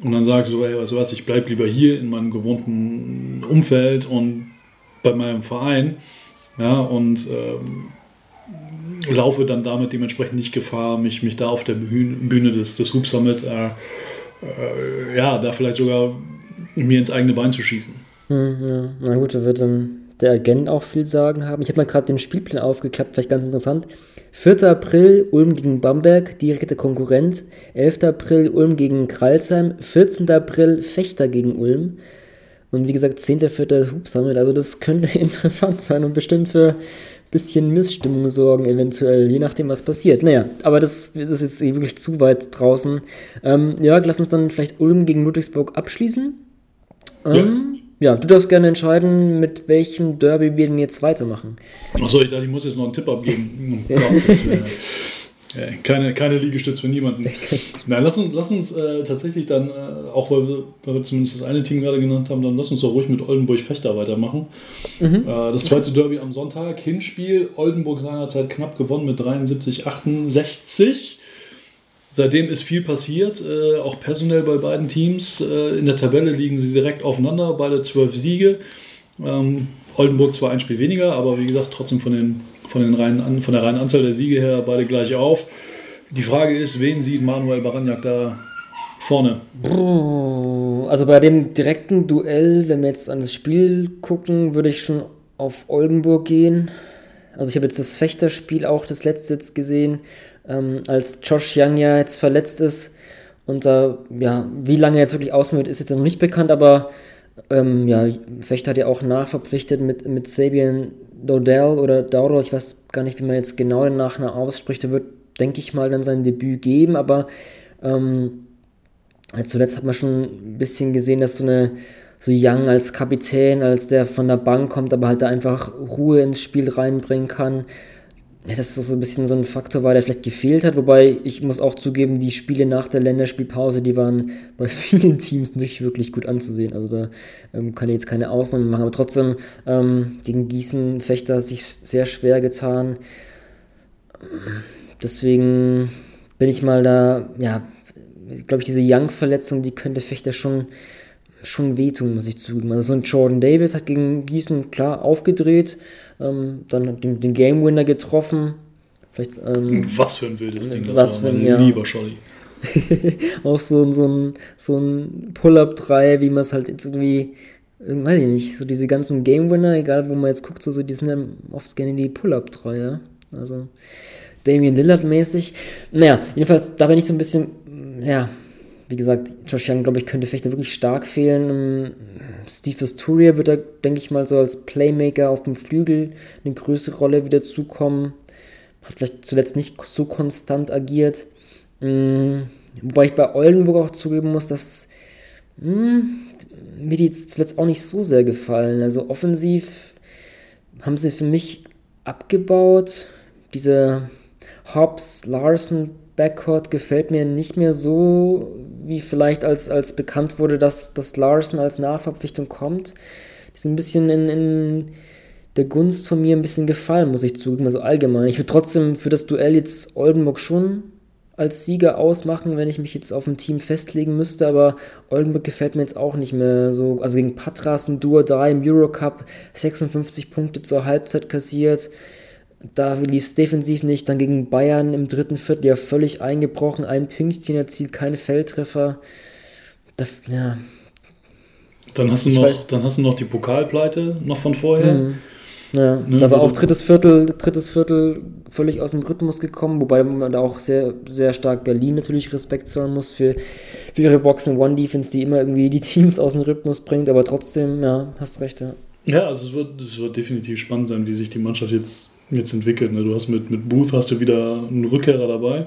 Und dann sagst du, ey, weißt du was, ich bleibe lieber hier in meinem gewohnten Umfeld und bei meinem Verein. Ja, und ähm, laufe dann damit dementsprechend nicht Gefahr, mich, mich da auf der Bühne des, des Hoop Summit, äh, äh, ja, da vielleicht sogar mir ins eigene Bein zu schießen. Hm, ja. Na gut, da wird dann der Agent auch viel sagen haben. Ich habe mal gerade den Spielplan aufgeklappt, vielleicht ganz interessant. 4. April Ulm gegen Bamberg, direkter Konkurrent. 11. April Ulm gegen Kralsheim. 14. April Fechter gegen Ulm. Und wie gesagt, 10.4. Hubsummit. Also das könnte [laughs] interessant sein und bestimmt für bisschen Missstimmung sorgen, eventuell, je nachdem, was passiert. Naja, aber das, das ist jetzt wirklich zu weit draußen. Ähm, Jörg, lass uns dann vielleicht Ulm gegen Ludwigsburg abschließen. Ähm, ja ja, du darfst gerne entscheiden, mit welchem Derby wir denn jetzt weitermachen. Achso, ich dachte, ich muss jetzt noch einen Tipp abgeben. [laughs] keine, keine Liegestütze für niemanden. [laughs] Nein, lass uns, lass uns äh, tatsächlich dann, äh, auch weil wir, weil wir, zumindest das eine Team gerade genannt haben, dann lass uns doch ruhig mit Oldenburg-Fechter weitermachen. Mhm. Äh, das zweite Derby am Sonntag, Hinspiel, Oldenburg seinerzeit knapp gewonnen mit 73, 68. Seitdem ist viel passiert, äh, auch personell bei beiden Teams. Äh, in der Tabelle liegen sie direkt aufeinander, beide zwölf Siege. Ähm, Oldenburg zwar ein Spiel weniger, aber wie gesagt, trotzdem von, den, von, den reinen, von der reinen Anzahl der Siege her beide gleich auf. Die Frage ist, wen sieht Manuel Baranjak da vorne? Also bei dem direkten Duell, wenn wir jetzt an das Spiel gucken, würde ich schon auf Oldenburg gehen. Also ich habe jetzt das Fechterspiel auch das letzte jetzt gesehen ähm, als Josh Young ja jetzt verletzt ist. Und äh, ja, wie lange er jetzt wirklich ausmacht, ist jetzt noch nicht bekannt, aber ähm, ja, Fechter hat ja auch nachverpflichtet mit, mit Sabian Dodell oder Dowdell, ich weiß gar nicht, wie man jetzt genau den Nachnamen ausspricht, der wird, denke ich mal, dann sein Debüt geben, aber ähm, zuletzt hat man schon ein bisschen gesehen, dass so eine so Young als Kapitän, als der von der Bank kommt, aber halt da einfach Ruhe ins Spiel reinbringen kann ja, dass das so ein bisschen so ein Faktor war, der vielleicht gefehlt hat. Wobei ich muss auch zugeben, die Spiele nach der Länderspielpause, die waren [laughs] bei vielen Teams nicht wirklich gut anzusehen. Also da ähm, kann ich jetzt keine Ausnahme machen. Aber trotzdem, ähm, gegen Gießen Fechter sich sehr schwer getan. Deswegen bin ich mal da, ja, glaube ich, diese Young-Verletzung, die könnte Fechter schon schon wehtun, muss ich zugeben. Also so ein Jordan Davis hat gegen Gießen klar aufgedreht, ähm, dann den, den Game Winner getroffen. Vielleicht, ähm, was für ein wildes Ding das was war, mein ja. lieber Scholli. [laughs] auch so, so ein, so ein Pull-Up-3, wie man es halt jetzt irgendwie, weiß ich nicht, so diese ganzen Game Winner, egal wo man jetzt guckt, so, so die sind ja oft gerne die Pull-Up-3, ja. Also Damien Lillard mäßig. Naja, jedenfalls, da bin ich so ein bisschen, ja, wie gesagt, Josh Young, glaube ich, könnte Fechter wirklich stark fehlen. Ähm, Steve Asturier wird da, denke ich mal, so als Playmaker auf dem Flügel eine größere Rolle wieder zukommen. Hat vielleicht zuletzt nicht so konstant agiert. Ähm, wobei ich bei Oldenburg auch zugeben muss, dass mh, hm, mir die zuletzt auch nicht so sehr gefallen. Also offensiv haben sie für mich abgebaut. Diese Hobbs, Larson Backcourt gefällt mir nicht mehr so, wie vielleicht als, als bekannt wurde, dass, dass Larson als Nachverpflichtung kommt. Die sind ein bisschen in, in der Gunst von mir ein bisschen gefallen, muss ich zugeben, also allgemein. Ich würde trotzdem für das Duell jetzt Oldenburg schon als Sieger ausmachen, wenn ich mich jetzt auf ein Team festlegen müsste, aber Oldenburg gefällt mir jetzt auch nicht mehr so. Also gegen Patras ein Duo 3 im Eurocup, 56 Punkte zur Halbzeit kassiert. Da lief es defensiv nicht. Dann gegen Bayern im dritten Viertel ja völlig eingebrochen, ein Pünktchen erzielt, keine Feldtreffer. Da, ja. Dann hast, du noch, dann hast du noch die Pokalpleite noch von vorher. Mhm. Ja, ne, da war auch drittes Viertel, drittes Viertel völlig aus dem Rhythmus gekommen, wobei man da auch sehr, sehr stark Berlin natürlich Respekt zollen muss für, für ihre Boxing-One-Defense, die immer irgendwie die Teams aus dem Rhythmus bringt, aber trotzdem, ja, hast recht, ja. Ja, also es wird, es wird definitiv spannend sein, wie sich die Mannschaft jetzt, jetzt entwickelt. Ne? Du hast mit, mit Booth hast du wieder einen Rückkehrer dabei.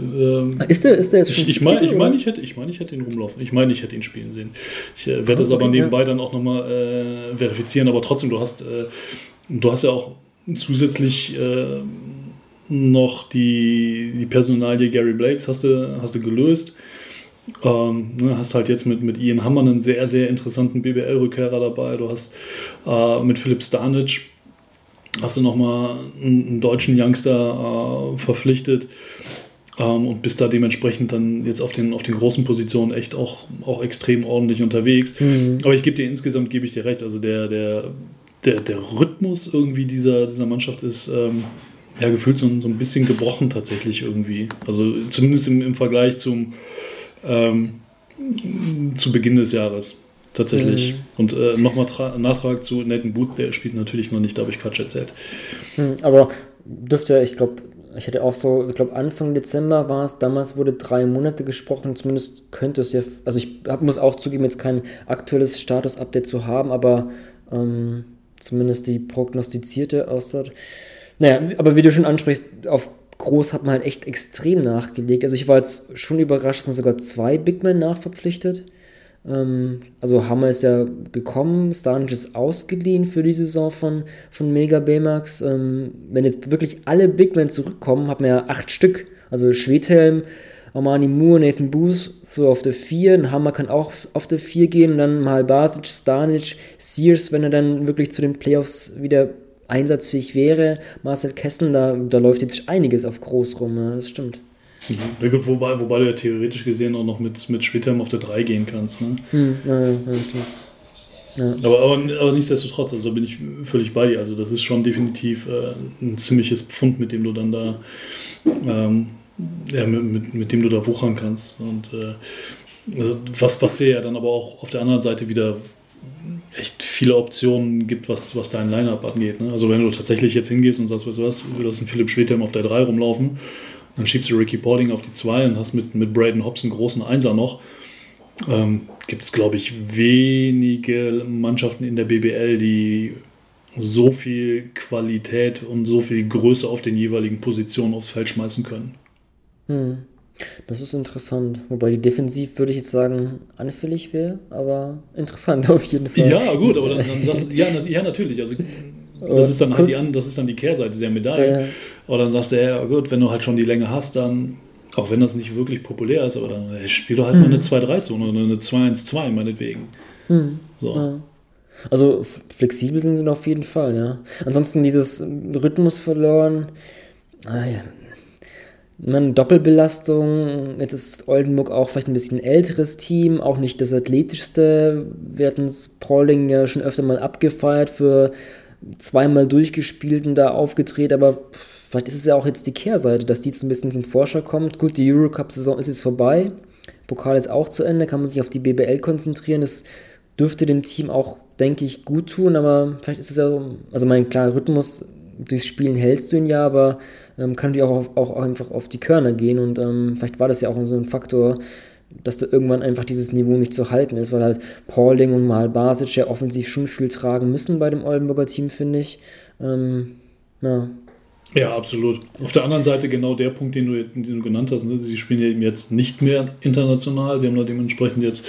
Ähm, ist, der, ist der jetzt schon Ich, ich meine, ich, mein, ich, hätte, ich, mein, ich hätte ihn rumlaufen. Ich meine, ich hätte ihn spielen sehen. Ich äh, werde ah, das aber nebenbei ja. dann auch nochmal äh, verifizieren. Aber trotzdem, du hast, äh, du hast ja auch zusätzlich äh, noch die, die Personalie Gary Blakes hast du, hast du gelöst. Ähm, ne, hast halt jetzt mit, mit Ian Hammer einen sehr, sehr interessanten BBL-Rückkehrer dabei. Du hast äh, mit Philipp Stanic hast du nochmal einen, einen deutschen Youngster äh, verpflichtet. Ähm, und bist da dementsprechend dann jetzt auf den, auf den großen Positionen echt auch, auch extrem ordentlich unterwegs. Mhm. Aber ich gebe dir insgesamt, gebe ich dir recht, also der, der, der, der Rhythmus irgendwie dieser, dieser Mannschaft ist ähm, ja gefühlt so, so ein bisschen gebrochen tatsächlich irgendwie. Also zumindest im, im Vergleich zum ähm, zu Beginn des Jahres. Tatsächlich. Mhm. Und äh, nochmal Nachtrag zu Nathan Booth, der spielt natürlich noch nicht, da habe ich Quatsch erzählt. Mhm, aber dürfte, ich glaube, ich hatte auch so, ich glaube Anfang Dezember war es, damals wurde drei Monate gesprochen, zumindest könnte es ja, also ich hab, muss auch zugeben, jetzt kein aktuelles Status-Update zu haben, aber ähm, zumindest die prognostizierte Aussage. Naja, aber wie du schon ansprichst, auf Groß hat man halt echt extrem nachgelegt. Also ich war jetzt schon überrascht, dass man sogar zwei Big Men nachverpflichtet. Ähm, also Hammer ist ja gekommen, Stanic ist ausgeliehen für die Saison von, von Mega Baymax. Ähm, wenn jetzt wirklich alle Big Men zurückkommen, hat man ja acht Stück. Also Schwedhelm, Armani Moore, Nathan Booth so auf der 4. Ein Hammer kann auch auf der 4 gehen und dann mal Basic, Stanic, Sears, wenn er dann wirklich zu den Playoffs wieder einsatzfähig wäre. Marcel Kessel, da, da läuft jetzt einiges auf groß rum, das stimmt. Mhm. Wobei, wobei du ja theoretisch gesehen auch noch mit, mit Schwitterm auf der 3 gehen kannst. Ne? Hm, ja, ja, stimmt. Ja. Aber, aber, aber nichtsdestotrotz, also bin ich völlig bei dir. Also das ist schon definitiv äh, ein ziemliches Pfund, mit dem du dann da ähm, ja, mit, mit, mit, dem du da wuchern kannst. Und äh, also was, was dir ja dann aber auch auf der anderen Seite wieder echt viele Optionen gibt, was, was dein Line-Up angeht. Ne? Also wenn du tatsächlich jetzt hingehst und sagst, weißt du was, du hast einen Philipp Schwedhelm auf der 3 rumlaufen dann schiebst du Ricky Paulding auf die 2 und hast mit, mit Braden Hobbs einen großen Einser noch. Ähm, Gibt es, glaube ich, wenige Mannschaften in der BBL, die so viel Qualität und so viel Größe auf den jeweiligen Positionen aufs Feld schmeißen können. Hm. Das ist interessant. Wobei die Defensiv, würde ich jetzt sagen, anfällig wäre, aber interessant [laughs] auf jeden Fall. Ja, gut, aber dann, dann sagst du, ja, ja, natürlich. Also [laughs] das ist dann halt die, das ist dann die Kehrseite der Medaille. Ja. Aber dann sagst du, ja gut, wenn du halt schon die Länge hast, dann, auch wenn das nicht wirklich populär ist, aber dann ey, spiel doch halt mhm. mal eine 2-3-Zone oder eine 2-1-2 meinetwegen. Mhm. So. Ja. Also flexibel sind sie auf jeden Fall, ja. Ansonsten dieses Rhythmus verloren. Ah, ja. Man, Doppelbelastung, jetzt ist Oldenburg auch vielleicht ein bisschen älteres Team, auch nicht das athletischste. Wir hatten Pauling ja schon öfter mal abgefeiert für zweimal durchgespielt und da aufgedreht, aber vielleicht ist es ja auch jetzt die Kehrseite, dass die jetzt ein bisschen zum Vorschau kommt. Gut, die Eurocup-Saison ist jetzt vorbei, Pokal ist auch zu Ende, kann man sich auf die BBL konzentrieren. Das dürfte dem Team auch, denke ich, gut tun, aber vielleicht ist es ja so, also mein klarer Rhythmus durchs Spielen hältst du ihn ja, aber ähm, kann natürlich auch, auf, auch, einfach auf die Körner gehen und ähm, vielleicht war das ja auch so ein Faktor, dass da irgendwann einfach dieses Niveau nicht zu halten ist, weil halt Pauling und mal Basic ja offensiv schon viel tragen müssen bei dem Oldenburger Team, finde ich. Ähm, ja. Ja, absolut. Auf der anderen Seite genau der Punkt, den du, den du genannt hast. Ne? Sie spielen eben jetzt nicht mehr international. Sie haben da dementsprechend jetzt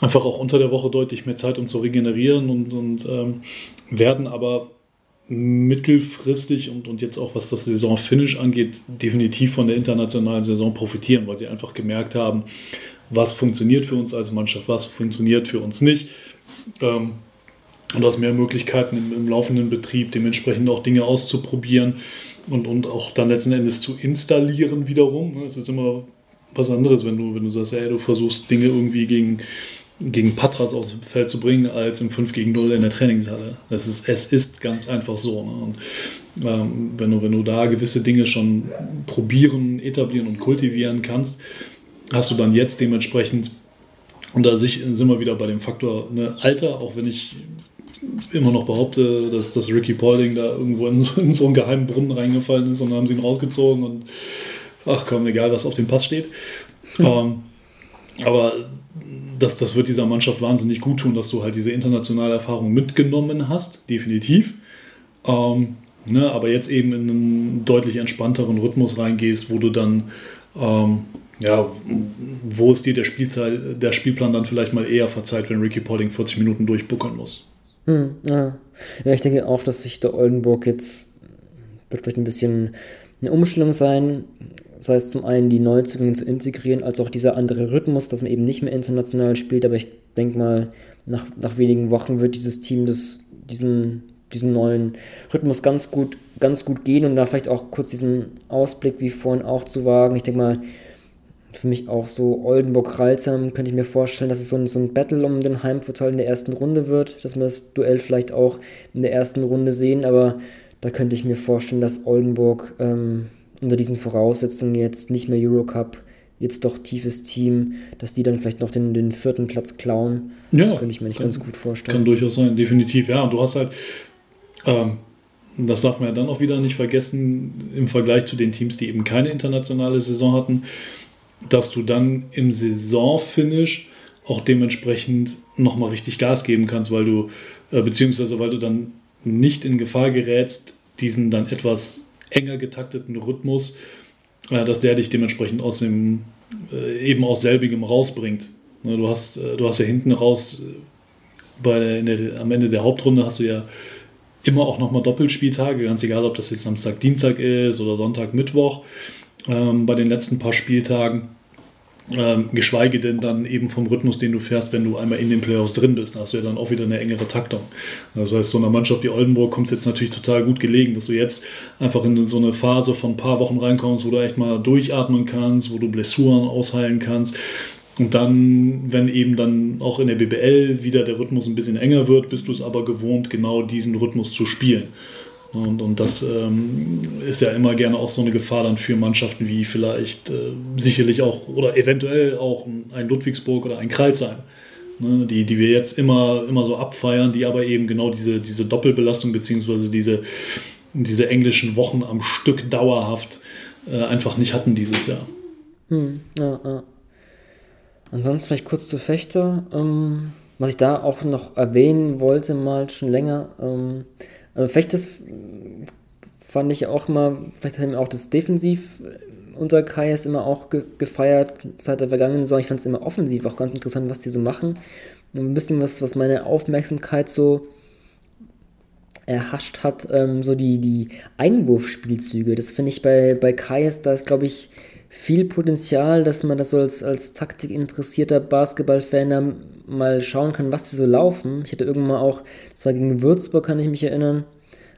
einfach auch unter der Woche deutlich mehr Zeit, um zu regenerieren und, und ähm, werden aber mittelfristig und, und jetzt auch was das Saisonfinish angeht, definitiv von der internationalen Saison profitieren, weil sie einfach gemerkt haben, was funktioniert für uns als Mannschaft, was funktioniert für uns nicht. Ähm, und du hast mehr Möglichkeiten im, im, laufenden Betrieb, dementsprechend auch Dinge auszuprobieren und, und auch dann letzten Endes zu installieren wiederum. Es ist immer was anderes, wenn du, wenn du sagst, ey, du versuchst Dinge irgendwie gegen gegen Patras aufs Feld zu bringen, als im 5 gegen 0 in der Trainingshalle. Das ist, es ist ganz einfach so. Ne? Und ähm, wenn, du, wenn du da gewisse Dinge schon probieren, etablieren und kultivieren kannst, hast du dann jetzt dementsprechend, und da sind wir wieder bei dem Faktor ne, Alter, auch wenn ich immer noch behaupte, dass, dass Ricky Paulding da irgendwo in so, in so einen geheimen Brunnen reingefallen ist und dann haben sie ihn rausgezogen und ach komm, egal was auf dem Pass steht. Hm. Ähm, aber das, das wird dieser Mannschaft wahnsinnig gut tun, dass du halt diese internationale Erfahrung mitgenommen hast, definitiv. Ähm, ne, aber jetzt eben in einen deutlich entspannteren Rhythmus reingehst, wo du dann, ähm, ja, wo es dir der, Spielzeit, der Spielplan dann vielleicht mal eher verzeiht, wenn Ricky Paulding 40 Minuten durchbuckern muss. Hm, ja. ja, ich denke auch, dass sich der Oldenburg jetzt wird vielleicht ein bisschen eine Umstellung sein. Das heißt, zum einen die Neuzugänge zu integrieren, als auch dieser andere Rhythmus, dass man eben nicht mehr international spielt. Aber ich denke mal, nach, nach wenigen Wochen wird dieses Team das, diesen, diesen neuen Rhythmus ganz gut, ganz gut gehen und da vielleicht auch kurz diesen Ausblick wie vorhin auch zu wagen. Ich denke mal, für mich auch so Oldenburg-Ralsam könnte ich mir vorstellen, dass es so ein, so ein Battle um den Heimvorteil in der ersten Runde wird, dass wir das Duell vielleicht auch in der ersten Runde sehen, aber da könnte ich mir vorstellen, dass Oldenburg ähm, unter diesen Voraussetzungen jetzt nicht mehr Eurocup, jetzt doch tiefes Team, dass die dann vielleicht noch den, den vierten Platz klauen. Ja, das könnte ich mir nicht kann, ganz gut vorstellen. Kann durchaus sein, definitiv. Ja, und du hast halt, ähm, das darf man ja dann auch wieder nicht vergessen, im Vergleich zu den Teams, die eben keine internationale Saison hatten, dass du dann im Saisonfinish auch dementsprechend nochmal richtig Gas geben kannst, weil du, äh, beziehungsweise weil du dann nicht in Gefahr gerätst, diesen dann etwas enger getakteten Rhythmus, äh, dass der dich dementsprechend aus dem äh, eben aus selbigem rausbringt. Ne, du hast, äh, du hast ja hinten raus bei der, der, am Ende der Hauptrunde hast du ja immer auch nochmal Doppelspieltage, ganz egal, ob das jetzt Samstag, Dienstag ist oder Sonntag, Mittwoch. Ähm, bei den letzten paar Spieltagen ähm, geschweige denn dann eben vom Rhythmus, den du fährst, wenn du einmal in den Playoffs drin bist. Da hast du ja dann auch wieder eine engere Taktung. Das heißt, so einer Mannschaft wie Oldenburg kommt es jetzt natürlich total gut gelegen, dass du jetzt einfach in so eine Phase von ein paar Wochen reinkommst, wo du echt mal durchatmen kannst, wo du Blessuren ausheilen kannst. Und dann, wenn eben dann auch in der BBL wieder der Rhythmus ein bisschen enger wird, bist du es aber gewohnt, genau diesen Rhythmus zu spielen. Und, und das ähm, ist ja immer gerne auch so eine Gefahr dann für Mannschaften wie vielleicht äh, sicherlich auch oder eventuell auch ein Ludwigsburg oder ein Kreilsheim, ne, die, die wir jetzt immer, immer so abfeiern, die aber eben genau diese, diese Doppelbelastung bzw. Diese, diese englischen Wochen am Stück dauerhaft äh, einfach nicht hatten dieses Jahr. Hm, ja, ja. Ansonsten vielleicht kurz zu Fechter. Ähm, was ich da auch noch erwähnen wollte, mal schon länger. Ähm, also vielleicht das fand ich auch immer, vielleicht hat mir auch das Defensiv unter Kaias immer auch ge gefeiert, seit der vergangenen Saison. Ich fand es immer offensiv auch ganz interessant, was die so machen. Und ein bisschen was, was meine Aufmerksamkeit so erhascht hat, ähm, so die, die Einwurfspielzüge. Das finde ich bei, bei Kaias, da ist, glaube ich, viel Potenzial, dass man das so als, als taktikinteressierter Basketballfan mal schauen kann, was die so laufen. Ich hatte irgendwann mal auch, das war gegen Würzburg, kann ich mich erinnern,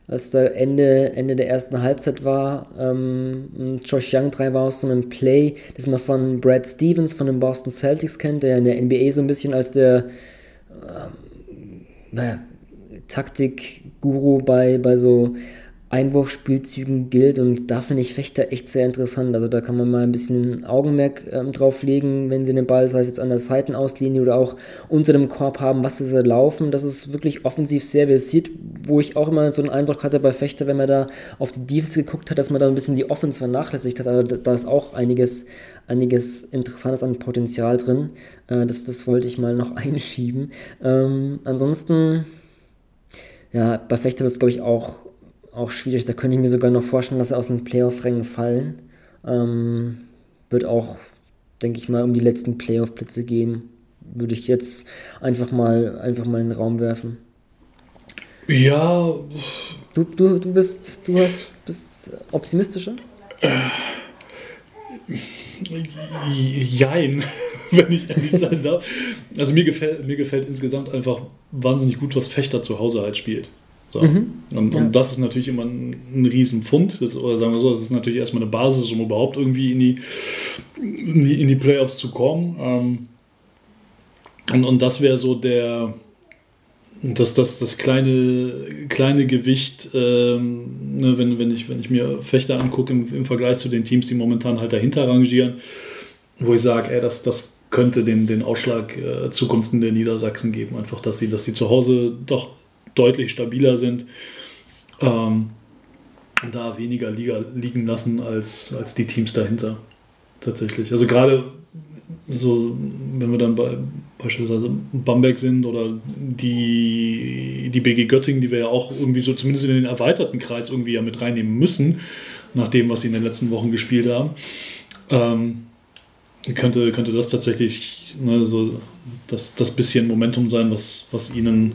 als da Ende, Ende der ersten Halbzeit war, ähm, Josh Young 3 war aus so einem Play, das man von Brad Stevens von den Boston Celtics kennt, der in der NBA so ein bisschen als der äh, Taktik-Guru bei, bei so Einwurfspielzügen gilt und da finde ich Fechter echt sehr interessant. Also da kann man mal ein bisschen Augenmerk ähm, drauf legen, wenn sie den Ball, sei es jetzt an der Seitenauslinie oder auch unter dem Korb haben, was sie laufen. Das ist wirklich offensiv sehr versiert, wo ich auch immer so einen Eindruck hatte bei Fechter, wenn man da auf die Defense geguckt hat, dass man da ein bisschen die Offense vernachlässigt hat. Aber da ist auch einiges, einiges Interessantes an Potenzial drin. Äh, das, das wollte ich mal noch [laughs] einschieben. Ähm, ansonsten, ja, bei Fechter wird es, glaube ich, auch auch schwierig. Da könnte ich mir sogar noch vorstellen, dass sie aus den Playoff-Rängen fallen. Ähm, wird auch, denke ich mal, um die letzten Playoff-Plätze gehen. Würde ich jetzt einfach mal, einfach mal in den Raum werfen. Ja, Du, du, du bist, du hast, bist optimistischer? Jein, [laughs] wenn ich ehrlich sein darf. Also mir gefällt, mir gefällt insgesamt einfach wahnsinnig gut, was Fechter zu Hause halt spielt. So. Mhm. Und, ja. und, das ist natürlich immer ein, ein Riesenpfund. Das, oder sagen wir so, das ist natürlich erstmal eine Basis, um überhaupt irgendwie in die, in die, in die Playoffs zu kommen. Ähm, und, und das wäre so der, das, das, das kleine, kleine Gewicht, ähm, ne, wenn, wenn, ich, wenn ich mir Fechter angucke im, im Vergleich zu den Teams, die momentan halt dahinter rangieren, wo ich sage, ey, das, das könnte den, den Ausschlag äh, zugunsten der Niedersachsen geben. Einfach, dass sie, dass sie zu Hause doch deutlich stabiler sind ähm, und da weniger Liga liegen lassen als, als die Teams dahinter. Tatsächlich. Also gerade so, wenn wir dann bei beispielsweise Bamberg sind oder die, die BG Göttingen, die wir ja auch irgendwie so zumindest in den erweiterten Kreis irgendwie ja mit reinnehmen müssen, nach dem, was sie in den letzten Wochen gespielt haben, ähm, könnte, könnte das tatsächlich ne, so das, das bisschen Momentum sein, was, was ihnen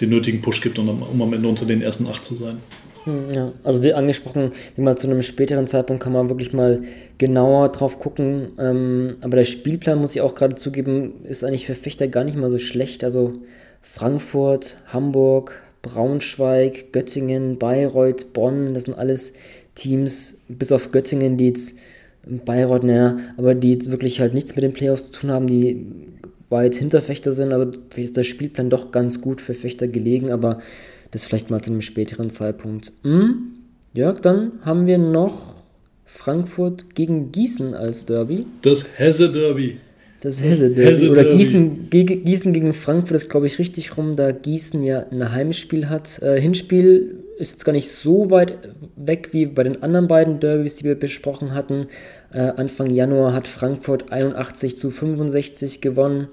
den nötigen Push gibt, um, am Ende unter den ersten acht zu sein. Hm, ja, also wie angesprochen, mal zu einem späteren Zeitpunkt kann man wirklich mal genauer drauf gucken. Ähm, aber der Spielplan, muss ich auch gerade zugeben, ist eigentlich für Fechter gar nicht mal so schlecht. Also Frankfurt, Hamburg, Braunschweig, Göttingen, Bayreuth, Bonn, das sind alles Teams, bis auf Göttingen, die jetzt Bayreuth, naja, aber die jetzt wirklich halt nichts mit den Playoffs zu tun haben, die weit hinter Fechter sind. Also ist der Spielplan doch ganz gut für Fechter gelegen, aber das vielleicht mal zu einem späteren Zeitpunkt. Hm? Jörg, dann haben wir noch Frankfurt gegen Gießen als Derby. Das Hesse-Derby. Das Hesse-Derby. Hesse Oder Gießen, Gießen gegen Frankfurt ist, glaube ich, richtig rum, da Gießen ja ein Heimspiel hat. Äh, Hinspiel ist jetzt gar nicht so weit weg wie bei den anderen beiden Derbys, die wir besprochen hatten. Äh, Anfang Januar hat Frankfurt 81 zu 65 gewonnen.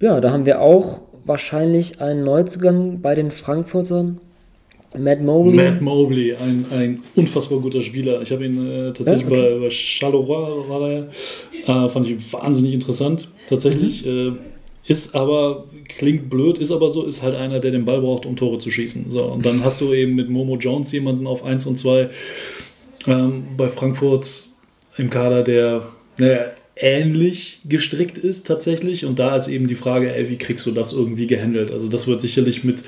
Ja, da haben wir auch wahrscheinlich ein Neuzugang bei den Frankfurtern. Matt Mobley. Matt Mobley, ein, ein unfassbar guter Spieler. Ich habe ihn äh, tatsächlich ja, okay. bei, bei Charleroi, war er, äh, fand ich wahnsinnig interessant, tatsächlich. Mhm. Ist aber, klingt blöd, ist aber so, ist halt einer, der den Ball braucht, um Tore zu schießen. So, und dann hast du eben mit Momo Jones jemanden auf 1 und 2 ähm, bei Frankfurt im Kader, der, naja, ähnlich gestrickt ist tatsächlich. Und da ist eben die Frage, ey, wie kriegst du das irgendwie gehandelt? Also das wird sicherlich mit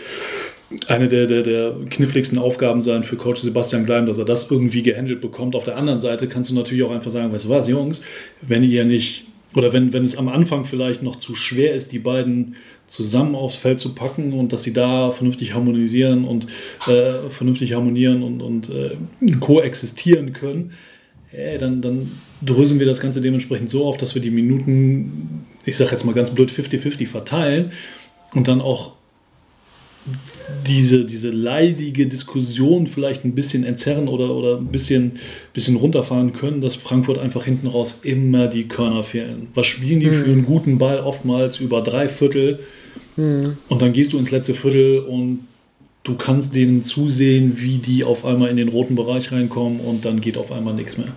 eine der, der, der kniffligsten Aufgaben sein für Coach Sebastian Gleim, dass er das irgendwie gehandelt bekommt. Auf der anderen Seite kannst du natürlich auch einfach sagen, weißt du was, Jungs, wenn ihr nicht, oder wenn, wenn es am Anfang vielleicht noch zu schwer ist, die beiden zusammen aufs Feld zu packen und dass sie da vernünftig harmonisieren und äh, vernünftig harmonieren und, und äh, koexistieren können, äh, dann, dann drösen wir das Ganze dementsprechend so auf, dass wir die Minuten, ich sage jetzt mal ganz blöd, 50-50 verteilen und dann auch diese, diese leidige Diskussion vielleicht ein bisschen entzerren oder, oder ein bisschen, bisschen runterfahren können, dass Frankfurt einfach hinten raus immer die Körner fehlen. Was spielen die mhm. für einen guten Ball? Oftmals über drei Viertel. Mhm. Und dann gehst du ins letzte Viertel und du kannst denen zusehen, wie die auf einmal in den roten Bereich reinkommen und dann geht auf einmal nichts mehr.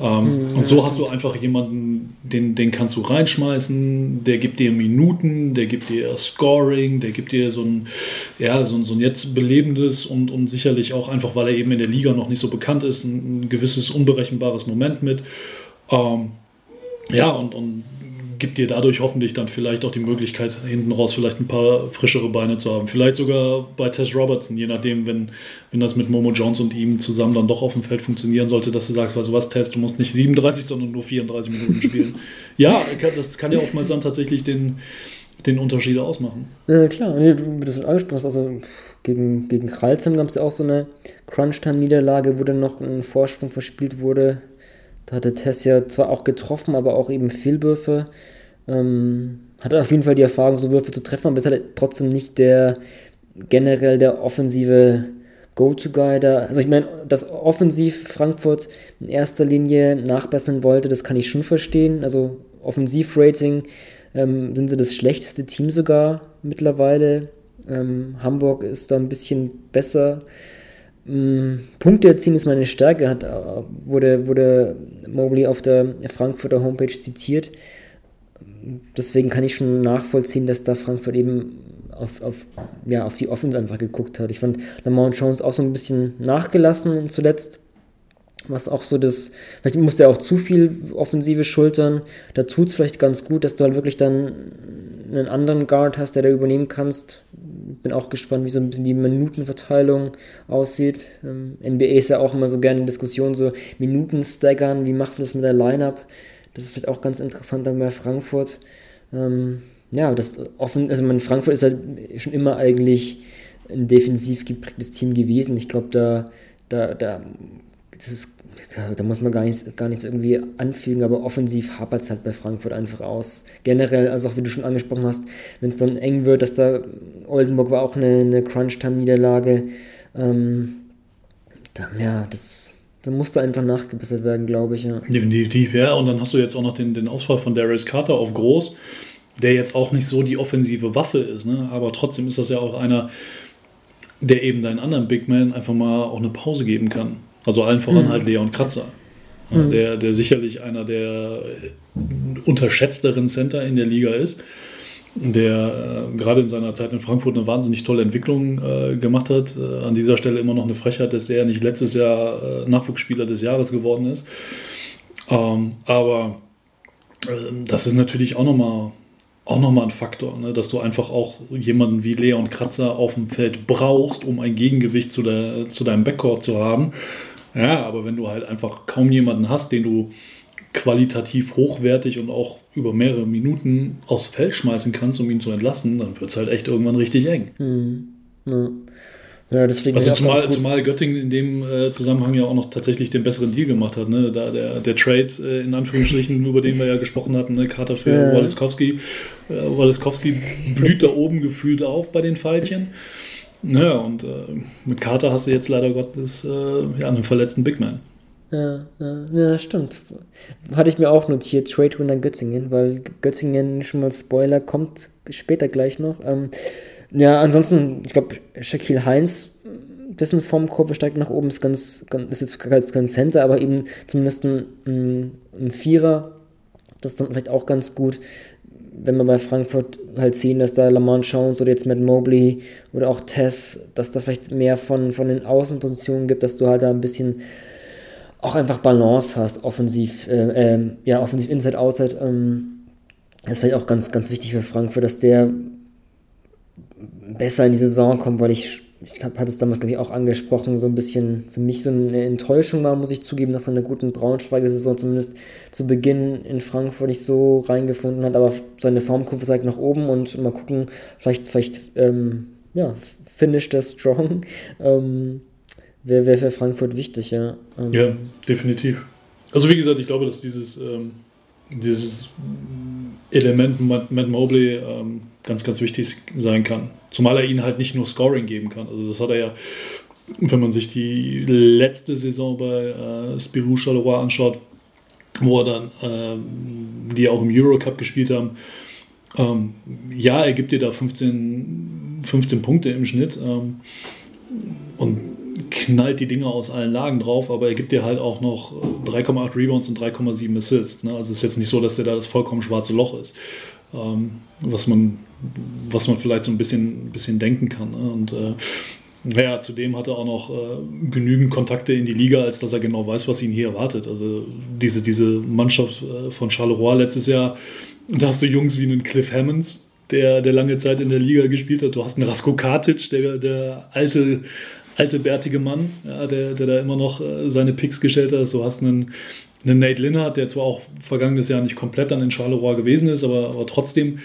Ähm, mhm, und so hast du einfach jemanden, den, den kannst du reinschmeißen, der gibt dir Minuten, der gibt dir Scoring, der gibt dir so ein, ja, so, so ein jetzt belebendes und, und sicherlich auch einfach, weil er eben in der Liga noch nicht so bekannt ist, ein, ein gewisses unberechenbares Moment mit. Ähm, ja, und, und gibt dir dadurch hoffentlich dann vielleicht auch die Möglichkeit, hinten raus vielleicht ein paar frischere Beine zu haben. Vielleicht sogar bei Tess Robertson, je nachdem, wenn, wenn das mit Momo Jones und ihm zusammen dann doch auf dem Feld funktionieren sollte, dass du sagst, weißt du was, Tess, du musst nicht 37, sondern nur 34 Minuten spielen. [laughs] ja, das kann ja oftmals dann tatsächlich den, den Unterschied ausmachen. Ja, klar. wie du das angesprochen hast, also gegen, gegen Kralsheim gab es ja auch so eine Crunch-Time-Niederlage, wo dann noch ein Vorsprung verspielt wurde. Da hatte Tess ja zwar auch getroffen, aber auch eben Fehlwürfe. Ähm, hat auf jeden Fall die Erfahrung, so Würfe zu treffen, aber ist halt trotzdem nicht der generell der offensive Go-To-Guy da. Also ich meine, dass offensiv Frankfurt in erster Linie nachbessern wollte, das kann ich schon verstehen. Also Offensivrating ähm, sind sie das schlechteste Team sogar mittlerweile. Ähm, Hamburg ist da ein bisschen besser. Mm, Punkte erzielen ist meine Stärke, hat, äh, wurde, wurde Mobley auf der Frankfurter Homepage zitiert. deswegen kann ich schon nachvollziehen, dass da Frankfurt eben auf, auf, ja, auf die Offense einfach geguckt hat. Ich fand Lamont Jones auch so ein bisschen nachgelassen zuletzt was auch so das, vielleicht muss er auch zu viel Offensive schultern. Da tut es vielleicht ganz gut, dass du halt wirklich dann einen anderen Guard hast, der da übernehmen kannst. Bin auch gespannt, wie so ein bisschen die Minutenverteilung aussieht. Ähm, NBA ist ja auch immer so gerne in Diskussion, so Minuten staggern, wie machst du das mit der Lineup? Das ist vielleicht auch ganz interessant dann bei Frankfurt. Ähm, ja, das offen, also man, Frankfurt ist halt schon immer eigentlich ein defensiv geprägtes Team gewesen. Ich glaube, da, da, da das ist, da, muss man gar nichts, gar nichts irgendwie anfügen, aber offensiv hapert es halt bei Frankfurt einfach aus. Generell, also auch wie du schon angesprochen hast, wenn es dann eng wird, dass da Oldenburg war auch eine, eine Crunch-Time-Niederlage. Ähm, da, ja, das, da musste einfach nachgebessert werden, glaube ich, ja. Definitiv, ja. Und dann hast du jetzt auch noch den, den Ausfall von Darius Carter auf Groß, der jetzt auch nicht so die offensive Waffe ist, ne? aber trotzdem ist das ja auch einer, der eben deinen anderen Big Man einfach mal auch eine Pause geben kann. Also allen voran mhm. halt Leon Kratzer. Mhm. Der, der sicherlich einer der unterschätzteren Center in der Liga ist, der äh, gerade in seiner Zeit in Frankfurt eine wahnsinnig tolle Entwicklung äh, gemacht hat. Äh, an dieser Stelle immer noch eine Frechheit, dass er nicht letztes Jahr äh, Nachwuchsspieler des Jahres geworden ist. Ähm, aber ähm, das ist natürlich auch nochmal auch nochmal ein Faktor, ne? dass du einfach auch jemanden wie Leon Kratzer auf dem Feld brauchst, um ein Gegengewicht zu, der, zu deinem Backcourt zu haben. Ja, aber wenn du halt einfach kaum jemanden hast, den du qualitativ hochwertig und auch über mehrere Minuten aufs Feld schmeißen kannst, um ihn zu entlassen, dann wird es halt echt irgendwann richtig eng. Mhm. Ja. Ja, deswegen also zumal, zumal Göttingen in dem äh, Zusammenhang ja auch noch tatsächlich den besseren Deal gemacht hat. Ne? Da der, der Trade äh, in Anführungsstrichen, [laughs] über den wir ja gesprochen hatten, ne? Carter für ja. Waliskowski. Äh, Waliskowski blüht da oben gefühlt auf bei den Pfeilchen. Naja, und äh, mit Carter hast du jetzt leider Gottes äh, ja, einen verletzten Big Man. Ja, ja, ja, stimmt. Hatte ich mir auch notiert, Trade Winner Göttingen, weil Göttingen, schon mal Spoiler, kommt später gleich noch. Ähm, ja, ansonsten, ich glaube, Shaquille Heinz, dessen Formkurve steigt nach oben, ist ganz, ganz ist jetzt ganz, ganz Center, aber eben zumindest ein, ein, Vierer. Das ist dann vielleicht auch ganz gut wenn wir bei Frankfurt halt sehen, dass da Lamont Jones oder jetzt Matt Mobley oder auch Tess, dass da vielleicht mehr von, von den Außenpositionen gibt, dass du halt da ein bisschen auch einfach Balance hast, offensiv, äh, äh, ja, offensiv Inside, Outside. Ähm, das ist vielleicht auch ganz, ganz wichtig für Frankfurt, dass der besser in die Saison kommt, weil ich ich hatte es damals, glaube ich, auch angesprochen, so ein bisschen für mich so eine Enttäuschung war, muss ich zugeben, dass er eine gute Braunschweiger Saison zumindest zu Beginn in Frankfurt nicht so reingefunden hat, aber seine Formkurve zeigt nach oben und mal gucken, vielleicht, vielleicht, ähm, ja, finisht er strong. [laughs] Ähm, Wäre wär für Frankfurt wichtig, ja. Ähm, ja, definitiv. Also wie gesagt, ich glaube, dass dieses, ähm, dieses Element Matt Mobley ähm, ganz, ganz wichtig sein kann. Zumal er ihnen halt nicht nur Scoring geben kann. Also das hat er ja, wenn man sich die letzte Saison bei äh, Spirou Charleroi anschaut, wo er dann, äh, die auch im Eurocup gespielt haben, ähm, ja, er gibt dir da 15, 15 Punkte im Schnitt ähm, und knallt die Dinger aus allen Lagen drauf, aber er gibt dir halt auch noch 3,8 Rebounds und 3,7 Assists. Ne? Also es ist jetzt nicht so, dass er da das vollkommen schwarze Loch ist, ähm, was man was man vielleicht so ein bisschen, bisschen denken kann. Ne? Und äh, ja, zudem hat er auch noch äh, genügend Kontakte in die Liga, als dass er genau weiß, was ihn hier erwartet. Also diese, diese Mannschaft äh, von Charleroi letztes Jahr, da hast du Jungs wie einen Cliff Hammonds, der, der lange Zeit in der Liga gespielt hat. Du hast einen Rasko Katic, der, der alte, alte bärtige Mann, ja, der, der da immer noch äh, seine Picks gestellt hat. Du hast einen, einen Nate Linnert, der zwar auch vergangenes Jahr nicht komplett dann in Charleroi gewesen ist, aber, aber trotzdem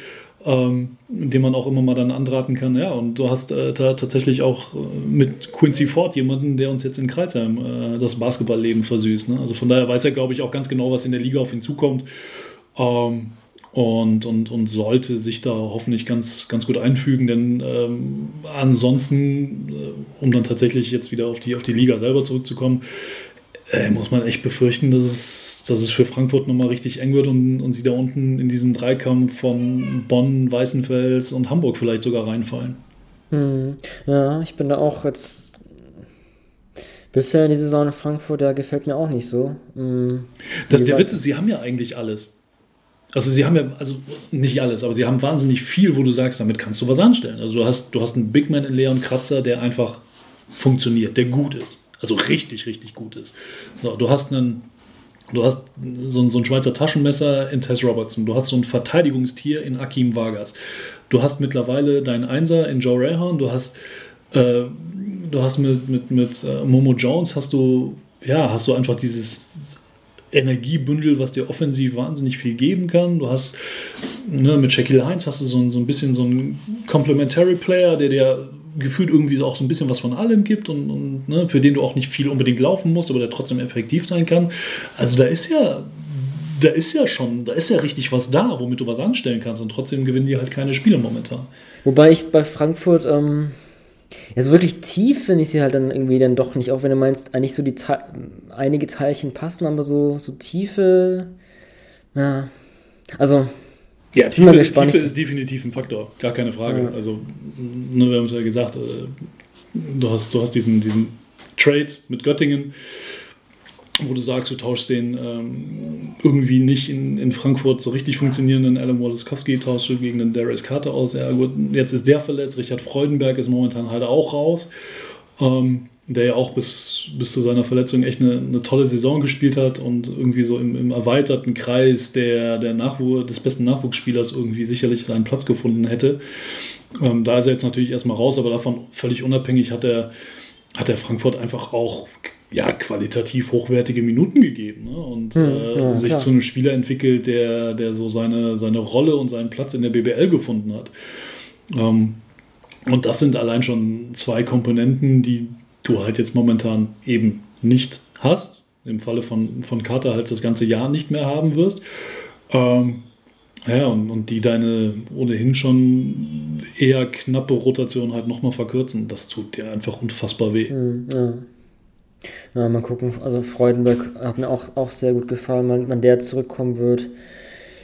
ähm, den man auch immer mal dann andraten kann. Ja, und du hast äh, tatsächlich auch äh, mit Quincy Ford jemanden, der uns jetzt in Kreuzheim äh, das Basketballleben versüßt. Ne? Also von daher weiß er, glaube ich, auch ganz genau, was in der Liga auf ihn zukommt. Ähm, und, und, und sollte sich da hoffentlich ganz, ganz gut einfügen, denn ähm, ansonsten, äh, um dann tatsächlich jetzt wieder auf die, auf die Liga selber zurückzukommen, äh, muss man echt befürchten, dass es dass es für Frankfurt nochmal richtig eng wird und, und sie da unten in diesen Dreikampf von Bonn, Weißenfels und Hamburg vielleicht sogar reinfallen. Hm. Ja, ich bin da auch jetzt bisher in die Saison in Frankfurt, der gefällt mir auch nicht so. Hm. Das, der Witz ist, sie haben ja eigentlich alles. Also sie haben ja, also nicht alles, aber sie haben wahnsinnig viel, wo du sagst, damit kannst du was anstellen. Also du hast, du hast einen Big Man in Leon Kratzer, der einfach funktioniert, der gut ist. Also richtig, richtig gut ist. So, du hast einen, du hast so, ein Schweizer Taschenmesser in Tess Robertson, du hast so ein Verteidigungstier in Akim Vargas. Du hast mittlerweile deinen Einser in Joe Rayhan, du hast, äh, du hast mit, mit, mit äh, Momo Jones hast du, ja, hast du einfach dieses Energiebündel, was dir offensiv wahnsinnig viel geben kann. Du hast ne, mit Shaquille Heinz hast du so, ein, so ein bisschen so einen Complementary Player, der dir gefühlt irgendwie auch so ein bisschen was von allem gibt und, und ne, für den du auch nicht viel unbedingt laufen musst, aber der trotzdem effektiv sein kann. Also da ist ja da ist ja schon, da ist ja richtig was da, womit du was anstellen kannst und trotzdem gewinnen die halt keine Spiele momentan. Wobei ich bei Frankfurt, ähm, ja, so wirklich tief finde ich sie halt dann irgendwie dann doch nicht, auch wenn du meinst, eigentlich so die Te einige Teilchen passen, aber so, so tiefe, ja, also. Ja, Tiefe, Tiefe ist definitiv ein Faktor, gar keine Frage. Ja. Also, ne, wir haben es ja gesagt, äh, du hast, du hast diesen, diesen Trade mit Göttingen, wo du sagst, du tauschst den ähm, irgendwie nicht in, in Frankfurt so richtig funktionierenden Alan Woloskowski, tauschst du gegen den Darius Carter aus. Ja gut, jetzt ist der verletzt, Richard Freudenberg ist momentan halt auch raus, ähm, der ja auch bis, bis zu seiner Verletzung echt eine, eine tolle Saison gespielt hat und irgendwie so im, im erweiterten Kreis der, der Nachwuch des besten Nachwuchsspielers irgendwie sicherlich seinen Platz gefunden hätte. Ähm, da ist er jetzt natürlich erstmal raus, aber davon völlig unabhängig hat er, hat er Frankfurt einfach auch ja, qualitativ hochwertige Minuten gegeben ne? und hm, äh, ja, sich klar. zu einem Spieler entwickelt, der, der so seine, seine Rolle und seinen Platz in der BBL gefunden hat. Ähm, und das sind allein schon zwei Komponenten, die du halt jetzt momentan eben nicht hast. Im Falle von, von Carter halt das ganze Jahr nicht mehr haben wirst. Ähm, ja, und, und die deine ohnehin schon eher knappe Rotation halt nochmal verkürzen. Das tut dir einfach unfassbar weh. Hm, ja. Ja, mal gucken. Also Freudenberg hat mir auch, auch sehr gut gefallen, wann, wann der zurückkommen wird.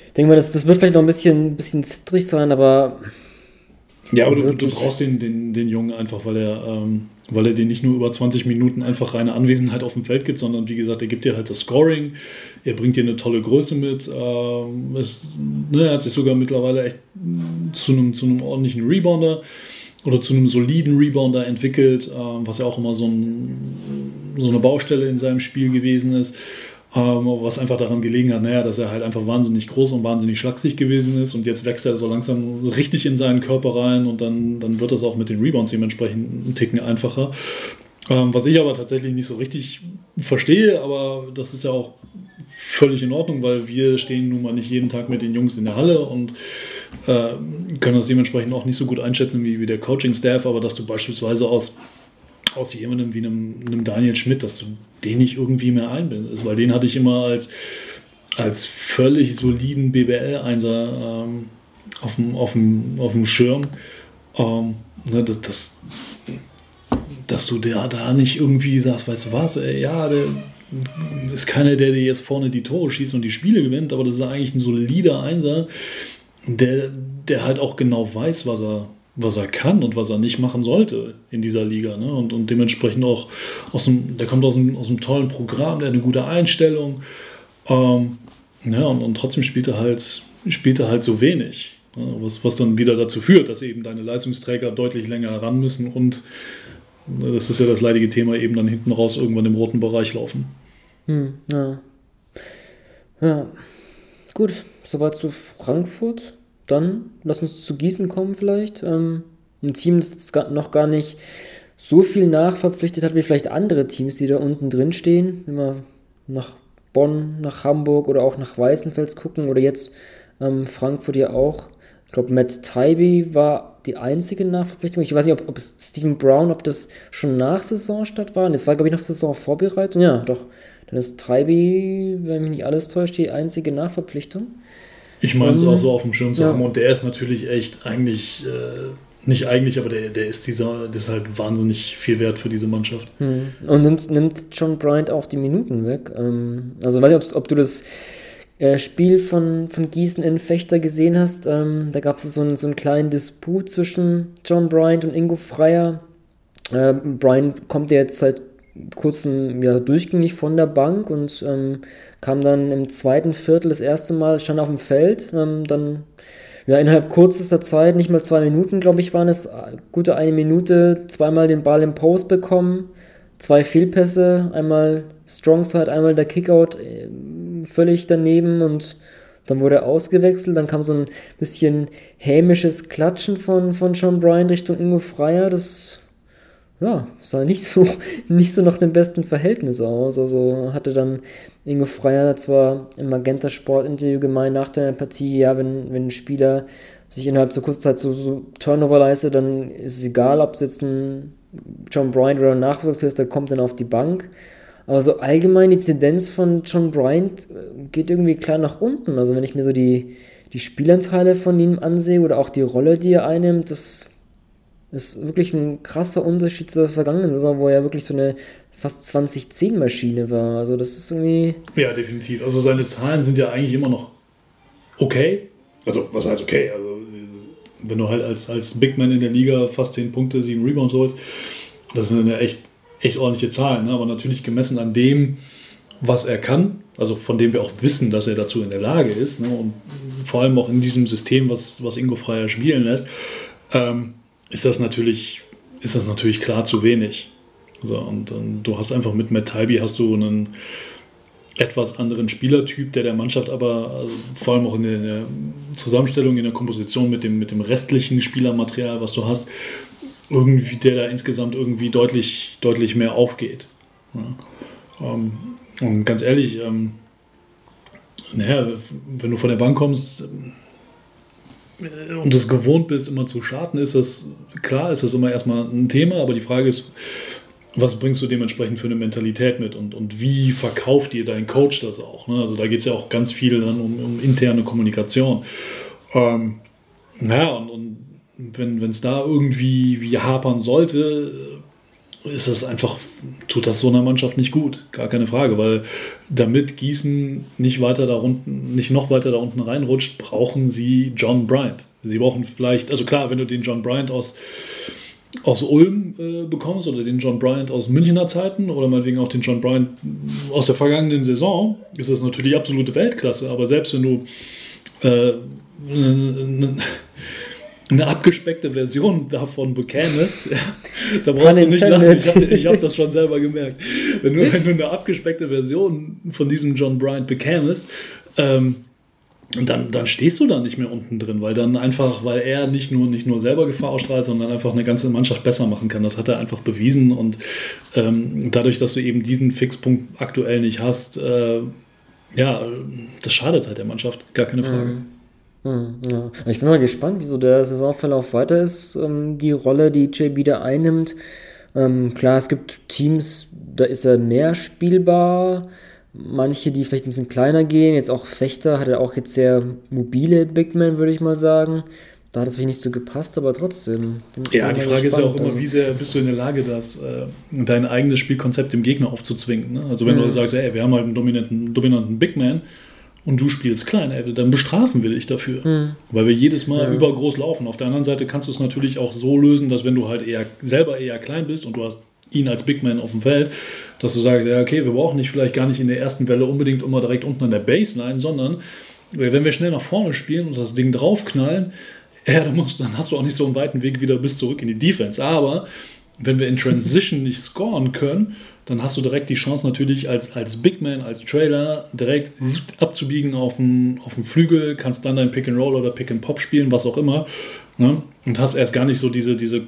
Ich denke mal, das, das wird vielleicht noch ein bisschen, bisschen zittrig sein, aber. Ja, aber du, du, brauchst den, den, den Jungen einfach, weil er, ähm, weil er dir nicht nur über 20 Minuten einfach reine Anwesenheit auf dem Feld gibt, sondern wie gesagt, er gibt dir halt das Scoring, er bringt dir eine tolle Größe mit, ähm, es, ne, er hat sich sogar mittlerweile echt zu einem, zu einem ordentlichen Rebounder oder zu einem soliden Rebounder entwickelt, äh, was ja auch immer so, ein, so, eine Baustelle in seinem Spiel gewesen ist. Ähm, was einfach daran gelegen hat, naja, dass er halt einfach wahnsinnig groß und wahnsinnig schlaksig gewesen ist und jetzt wächst er so langsam richtig in seinen Körper rein und dann, dann wird das auch mit den Rebounds dementsprechend einen Ticken einfacher. Ähm, was ich aber tatsächlich nicht so richtig verstehe, aber das ist ja auch völlig in Ordnung, weil wir stehen nun mal nicht jeden Tag mit den Jungs in der Halle und äh, können das dementsprechend auch nicht so gut einschätzen wie, wie der Coaching-Staff, aber dass du beispielsweise aus, aus jemandem wie einem, einem Daniel Schmidt, dass du den nicht irgendwie mehr einbindest, weil den hatte ich immer als, als völlig soliden BBL-Einser ähm, auf, dem, auf, dem, auf dem Schirm. Ähm, ne, das, das, dass du da, da nicht irgendwie sagst, weißt du was, ey, ja, der ist keiner, der dir jetzt vorne die Tore schießt und die Spiele gewinnt, aber das ist eigentlich ein solider Einser, der, der halt auch genau weiß, was er, was er kann und was er nicht machen sollte in dieser Liga. Ne? Und, und dementsprechend auch aus dem, der kommt aus einem, aus einem tollen Programm, der hat eine gute Einstellung. Ähm, ja, und, und trotzdem spielt er halt, spielt er halt so wenig. Ne? Was, was dann wieder dazu führt, dass eben deine Leistungsträger deutlich länger ran müssen und ne, das ist ja das leidige Thema, eben dann hinten raus irgendwann im roten Bereich laufen. Hm, ja. Ja. Gut, soweit zu Frankfurt. Dann lass uns zu Gießen kommen vielleicht. Ähm, ein Team, das noch gar nicht so viel nachverpflichtet hat wie vielleicht andere Teams, die da unten drin stehen. Wenn wir nach Bonn, nach Hamburg oder auch nach Weißenfels gucken oder jetzt ähm, Frankfurt ja auch. Ich glaube, Matt Tybee war die einzige Nachverpflichtung. Ich weiß nicht, ob, ob Stephen Brown, ob das schon nach Saisonstart war. Das war, glaube ich, noch Saisonvorbereitung. Ja, doch. Dann ist Treibi, wenn mich nicht alles täuscht, die einzige Nachverpflichtung. Ich meine es auch so auf dem Schirm zu ja. haben und der ist natürlich echt eigentlich, äh, nicht eigentlich, aber der, der ist dieser, der ist halt wahnsinnig viel wert für diese Mannschaft. Hm. Und nimmt, nimmt John Bryant auch die Minuten weg. Ähm, also weiß nicht, ob, ob du das äh, Spiel von, von Gießen in Fechter gesehen hast. Ähm, da gab es so, einen, so einen kleinen Disput zwischen John Bryant und Ingo Freier. Äh, Bryant kommt ja jetzt seit kurzem ja, durchgängig von der Bank und ähm, kam dann im zweiten Viertel das erste Mal, stand auf dem Feld, ähm, dann ja, innerhalb kürzester Zeit, nicht mal zwei Minuten, glaube ich, waren es, gute eine Minute, zweimal den Ball im Post bekommen, zwei Fehlpässe, einmal Strongside, einmal der Kickout äh, völlig daneben und dann wurde er ausgewechselt, dann kam so ein bisschen hämisches Klatschen von, von John Bryan Richtung Ingo Freier, das ja, sah nicht so, [laughs] nicht so nach dem besten Verhältnis aus. Also hatte dann Ingo Freier zwar im Magenta Sport Interview gemeint nach der Partie, ja, wenn, wenn ein Spieler sich innerhalb so kurzer Zeit so, so Turnover leistet, dann ist es egal, ob es jetzt ein John Bryant oder ein Nachwuchsspieler ist, der kommt dann auf die Bank. Aber so allgemein die Tendenz von John Bryant äh, geht irgendwie klar nach unten. Also wenn ich mir so die, die Spielanteile von ihm ansehe oder auch die Rolle, die er einnimmt, das ist wirklich ein krasser Unterschied zur vergangenen Saison, wo er wirklich so eine fast 20-10-Maschine war. Also das ist irgendwie. Ja, definitiv. Also seine Zahlen sind ja eigentlich immer noch okay. Also, was heißt okay? Also, wenn du halt als, als Big Man in der Liga fast 10 Punkte, 7 Rebounds holst, das sind ja echt, echt ordentliche Zahlen. Ne? Aber natürlich gemessen an dem, was er kann, also von dem wir auch wissen, dass er dazu in der Lage ist, ne? und vor allem auch in diesem System, was, was Ingo Freier spielen lässt, ähm, ist das natürlich, ist das natürlich klar zu wenig. So, und, und du hast einfach mit Matt Tybee hast du einen etwas anderen Spielertyp, der der Mannschaft aber also vor allem auch in der, in der, Zusammenstellung, in der Komposition mit dem, mit dem restlichen Spielermaterial, was du hast, irgendwie, der da insgesamt irgendwie deutlich, deutlich mehr aufgeht. Ja. Ähm, und ganz ehrlich, ähm, naja, wenn du von der Bank kommst, und es gewohnt bist, immer zu starten, ist das, klar, ist das immer erstmal ein Thema, aber die Frage ist, was bringst du dementsprechend für eine Mentalität mit und, und wie verkauft dir dein Coach das auch? Ne? Also da geht es ja auch ganz viel dann um, um interne Kommunikation. Ähm, naja, und, und wenn es da irgendwie wie hapern sollte, ist das einfach, tut das so einer Mannschaft nicht gut, gar keine Frage, weil damit Gießen nicht weiter da unten, nicht noch weiter da unten reinrutscht, brauchen sie John Bryant. Sie brauchen vielleicht, also klar, wenn du den John Bryant aus, aus Ulm äh, bekommst oder den John Bryant aus Münchner Zeiten oder meinetwegen auch den John Bryant aus der vergangenen Saison, ist das natürlich absolute Weltklasse, aber selbst wenn du äh, eine abgespeckte Version davon bekämest, [laughs] ja, da brauchst du nicht lachen. Ich habe hab das schon selber gemerkt. Wenn du, wenn du eine abgespeckte Version von diesem John Bryant bekämest, ähm, dann, dann stehst du da nicht mehr unten drin, weil dann einfach, weil er nicht nur, nicht nur selber Gefahr ausstrahlt, sondern einfach eine ganze Mannschaft besser machen kann. Das hat er einfach bewiesen und ähm, dadurch, dass du eben diesen Fixpunkt aktuell nicht hast, äh, ja, das schadet halt der Mannschaft, gar keine Frage. Mhm. Hm, ja. Ich bin mal gespannt, wieso der Saisonverlauf weiter ist, ähm, die Rolle, die JB da einnimmt. Ähm, klar, es gibt Teams, da ist er mehr spielbar. Manche, die vielleicht ein bisschen kleiner gehen. Jetzt auch Fechter hat er auch jetzt sehr mobile Big Man, würde ich mal sagen. Da hat es vielleicht nicht so gepasst, aber trotzdem. Ja, die Frage ist ja auch immer, also, wie sehr bist du in der Lage, das, äh, dein eigenes Spielkonzept dem Gegner aufzuzwingen. Ne? Also wenn mhm. du sagst, ey, wir haben halt einen dominanten, dominanten Big Man, und du spielst klein, ey, dann bestrafen wir dich dafür. Mhm. Weil wir jedes Mal ja. übergroß laufen. Auf der anderen Seite kannst du es natürlich auch so lösen, dass wenn du halt eher selber eher klein bist und du hast ihn als Big Man auf dem Feld, dass du sagst, ja, okay, wir brauchen nicht vielleicht gar nicht in der ersten Welle unbedingt immer direkt unten an der Baseline, sondern wenn wir schnell nach vorne spielen und das Ding draufknallen, [laughs] ja, dann, musst, dann hast du auch nicht so einen weiten Weg wieder bis zurück in die Defense. Aber wenn wir in Transition [laughs] nicht scoren können, dann hast du direkt die Chance natürlich als, als Big Man, als Trailer direkt abzubiegen auf den, auf den Flügel, kannst dann dein Pick and Roll oder Pick and Pop spielen, was auch immer. Ne? Und hast erst gar nicht so diese, diese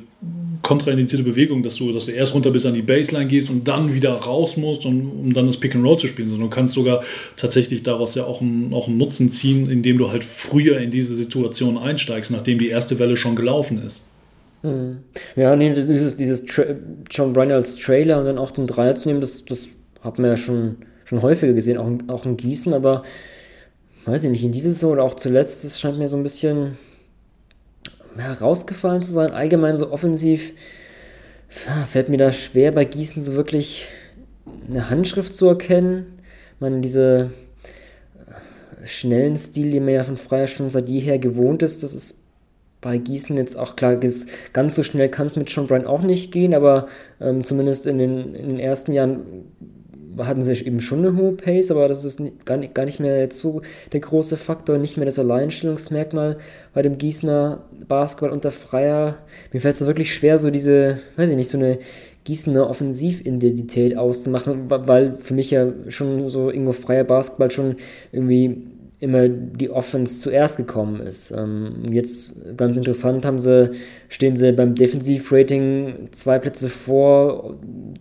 kontraindizierte Bewegung, dass du, dass du erst runter bis an die Baseline gehst und dann wieder raus musst, um, um dann das Pick and Roll zu spielen, sondern du kannst sogar tatsächlich daraus ja auch einen, auch einen Nutzen ziehen, indem du halt früher in diese Situation einsteigst, nachdem die erste Welle schon gelaufen ist. Hm. Ja, nee, dieses, dieses Tra John als Trailer und dann auch den Dreier zu nehmen, das, das hat man ja schon, schon häufiger gesehen, auch, in, auch in Gießen, aber weiß ich nicht, in dieser Saison oder auch zuletzt, das scheint mir so ein bisschen herausgefallen zu sein. Allgemein so offensiv fällt mir da schwer, bei Gießen so wirklich eine Handschrift zu erkennen. Man, diese schnellen Stil, den man ja von Freier schon seit jeher gewohnt ist, das ist bei Gießen jetzt auch klar, ganz so schnell kann es mit Sean Bryan auch nicht gehen, aber ähm, zumindest in den, in den ersten Jahren hatten sie eben schon eine hohe Pace, aber das ist nicht, gar, nicht, gar nicht mehr jetzt so der große Faktor, nicht mehr das Alleinstellungsmerkmal bei dem Gießener Basketball unter Freier. Mir fällt es wirklich schwer, so diese, weiß ich nicht, so eine Gießener Offensividentität auszumachen, weil für mich ja schon so Ingo Freier Basketball schon irgendwie immer die Offense zuerst gekommen ist. Ähm, jetzt ganz interessant haben sie, stehen sie beim Defensivrating zwei Plätze vor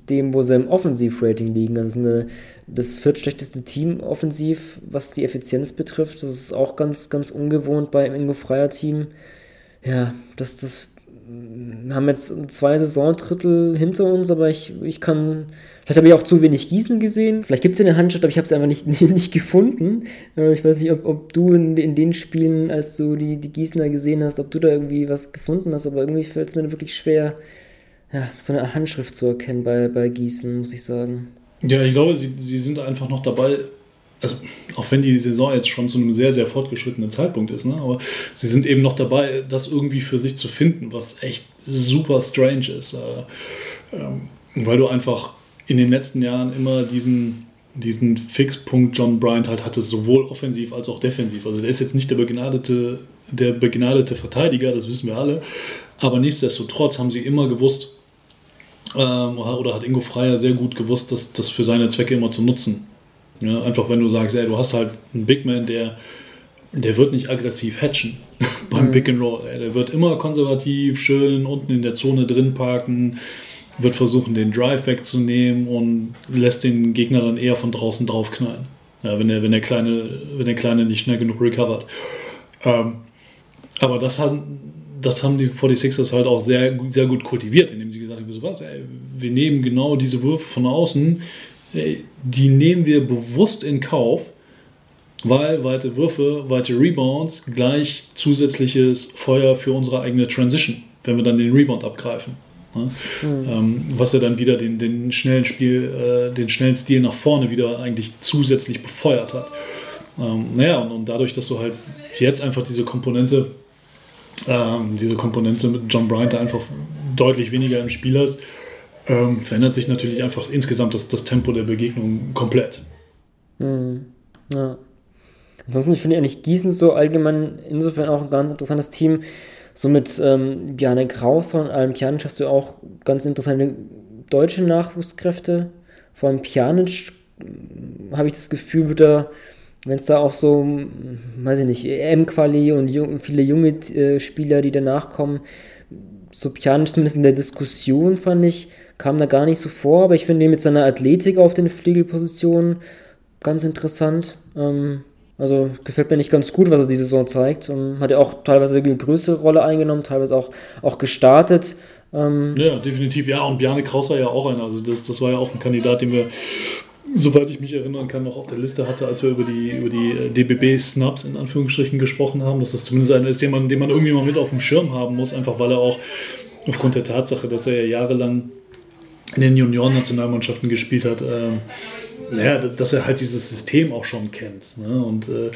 dem, wo sie im Offensivrating liegen. Das ist eine, das viertschlechteste Team offensiv, was die Effizienz betrifft. Das ist auch ganz, ganz ungewohnt beim Ingo Freier Team. Ja, das, das haben jetzt zwei Saisondrittel hinter uns, aber ich, ich kann Vielleicht habe ich auch zu wenig Gießen gesehen. Vielleicht gibt es eine Handschrift, aber ich habe es einfach nicht, [laughs] nicht, nicht gefunden. Äh, ich weiß nicht, ob, ob du in, in den Spielen, als du die, die Gießener gesehen hast, ob du da irgendwie was gefunden hast, aber irgendwie fällt es mir wirklich schwer, ja, so eine Handschrift zu erkennen bei, bei Gießen, muss ich sagen. Ja, ich glaube, sie, sie sind einfach noch dabei, also auch wenn die Saison jetzt schon zu einem sehr, sehr fortgeschrittenen Zeitpunkt ist, ne, aber sie sind eben noch dabei, das irgendwie für sich zu finden, was echt super strange ist. Äh, ähm, weil du einfach in den letzten Jahren immer diesen, diesen Fixpunkt John Bryant halt hatte, sowohl offensiv als auch defensiv. Also der ist jetzt nicht der begnadete, der begnadete Verteidiger, das wissen wir alle, aber nichtsdestotrotz haben sie immer gewusst, ähm, oder hat Ingo Freier sehr gut gewusst, das, das für seine Zwecke immer zu nutzen. Ja, einfach wenn du sagst, ey, du hast halt einen Big Man, der, der wird nicht aggressiv hatchen [laughs] beim mhm. Pick and Roll. Ey, der wird immer konservativ, schön unten in der Zone drin parken, wird versuchen, den Drive wegzunehmen und lässt den Gegner dann eher von draußen draufknallen. Ja, wenn, der, wenn, der Kleine, wenn der Kleine nicht schnell genug recovert. Ähm, aber das haben, das haben die 46ers halt auch sehr, sehr gut kultiviert, indem sie gesagt haben, so was, ey, wir nehmen genau diese Würfe von außen, ey, die nehmen wir bewusst in Kauf, weil weite Würfe, weite Rebounds gleich zusätzliches Feuer für unsere eigene Transition, wenn wir dann den Rebound abgreifen. Ne? Mhm. Ähm, was ja dann wieder den, den schnellen Spiel, äh, den schnellen Stil nach vorne wieder eigentlich zusätzlich befeuert hat. Ähm, naja, und, und, dadurch, dass du halt jetzt einfach diese Komponente, ähm, diese Komponente mit John Bryant einfach deutlich weniger im Spiel hast, ähm, verändert sich natürlich einfach insgesamt das, das Tempo der Begegnung komplett. Mhm. Ja. Ansonsten finde ich eigentlich Gießen so allgemein insofern auch ein ganz interessantes Team so mit ähm, Bjarne Krauser und Alm Pjanic hast du auch ganz interessante deutsche Nachwuchskräfte. Vor allem Pjanic hm, habe ich das Gefühl, wird er, wenn es da auch so, hm, weiß ich nicht, EM-Quali und viele junge äh, Spieler, die danach kommen, so Pjanic zumindest in der Diskussion fand ich, kam da gar nicht so vor, aber ich finde ihn mit seiner Athletik auf den Flügelpositionen ganz interessant. Ähm, also gefällt mir nicht ganz gut, was er diese Saison zeigt. Ähm, hat ja auch teilweise eine größere Rolle eingenommen, teilweise auch, auch gestartet. Ähm ja, definitiv. Ja, und Bjarne Kraus war ja auch einer. Also das, das war ja auch ein Kandidat, den wir, soweit ich mich erinnern kann, noch auf der Liste hatte, als wir über die, über die äh, DBB-Snubs in Anführungsstrichen gesprochen haben. Dass das zumindest einer ist, den man, den man irgendwie mal mit auf dem Schirm haben muss, einfach weil er auch aufgrund der Tatsache, dass er ja jahrelang in den Junioren-Nationalmannschaften gespielt hat, äh, naja, dass er halt dieses System auch schon kennt. Ne? Und äh,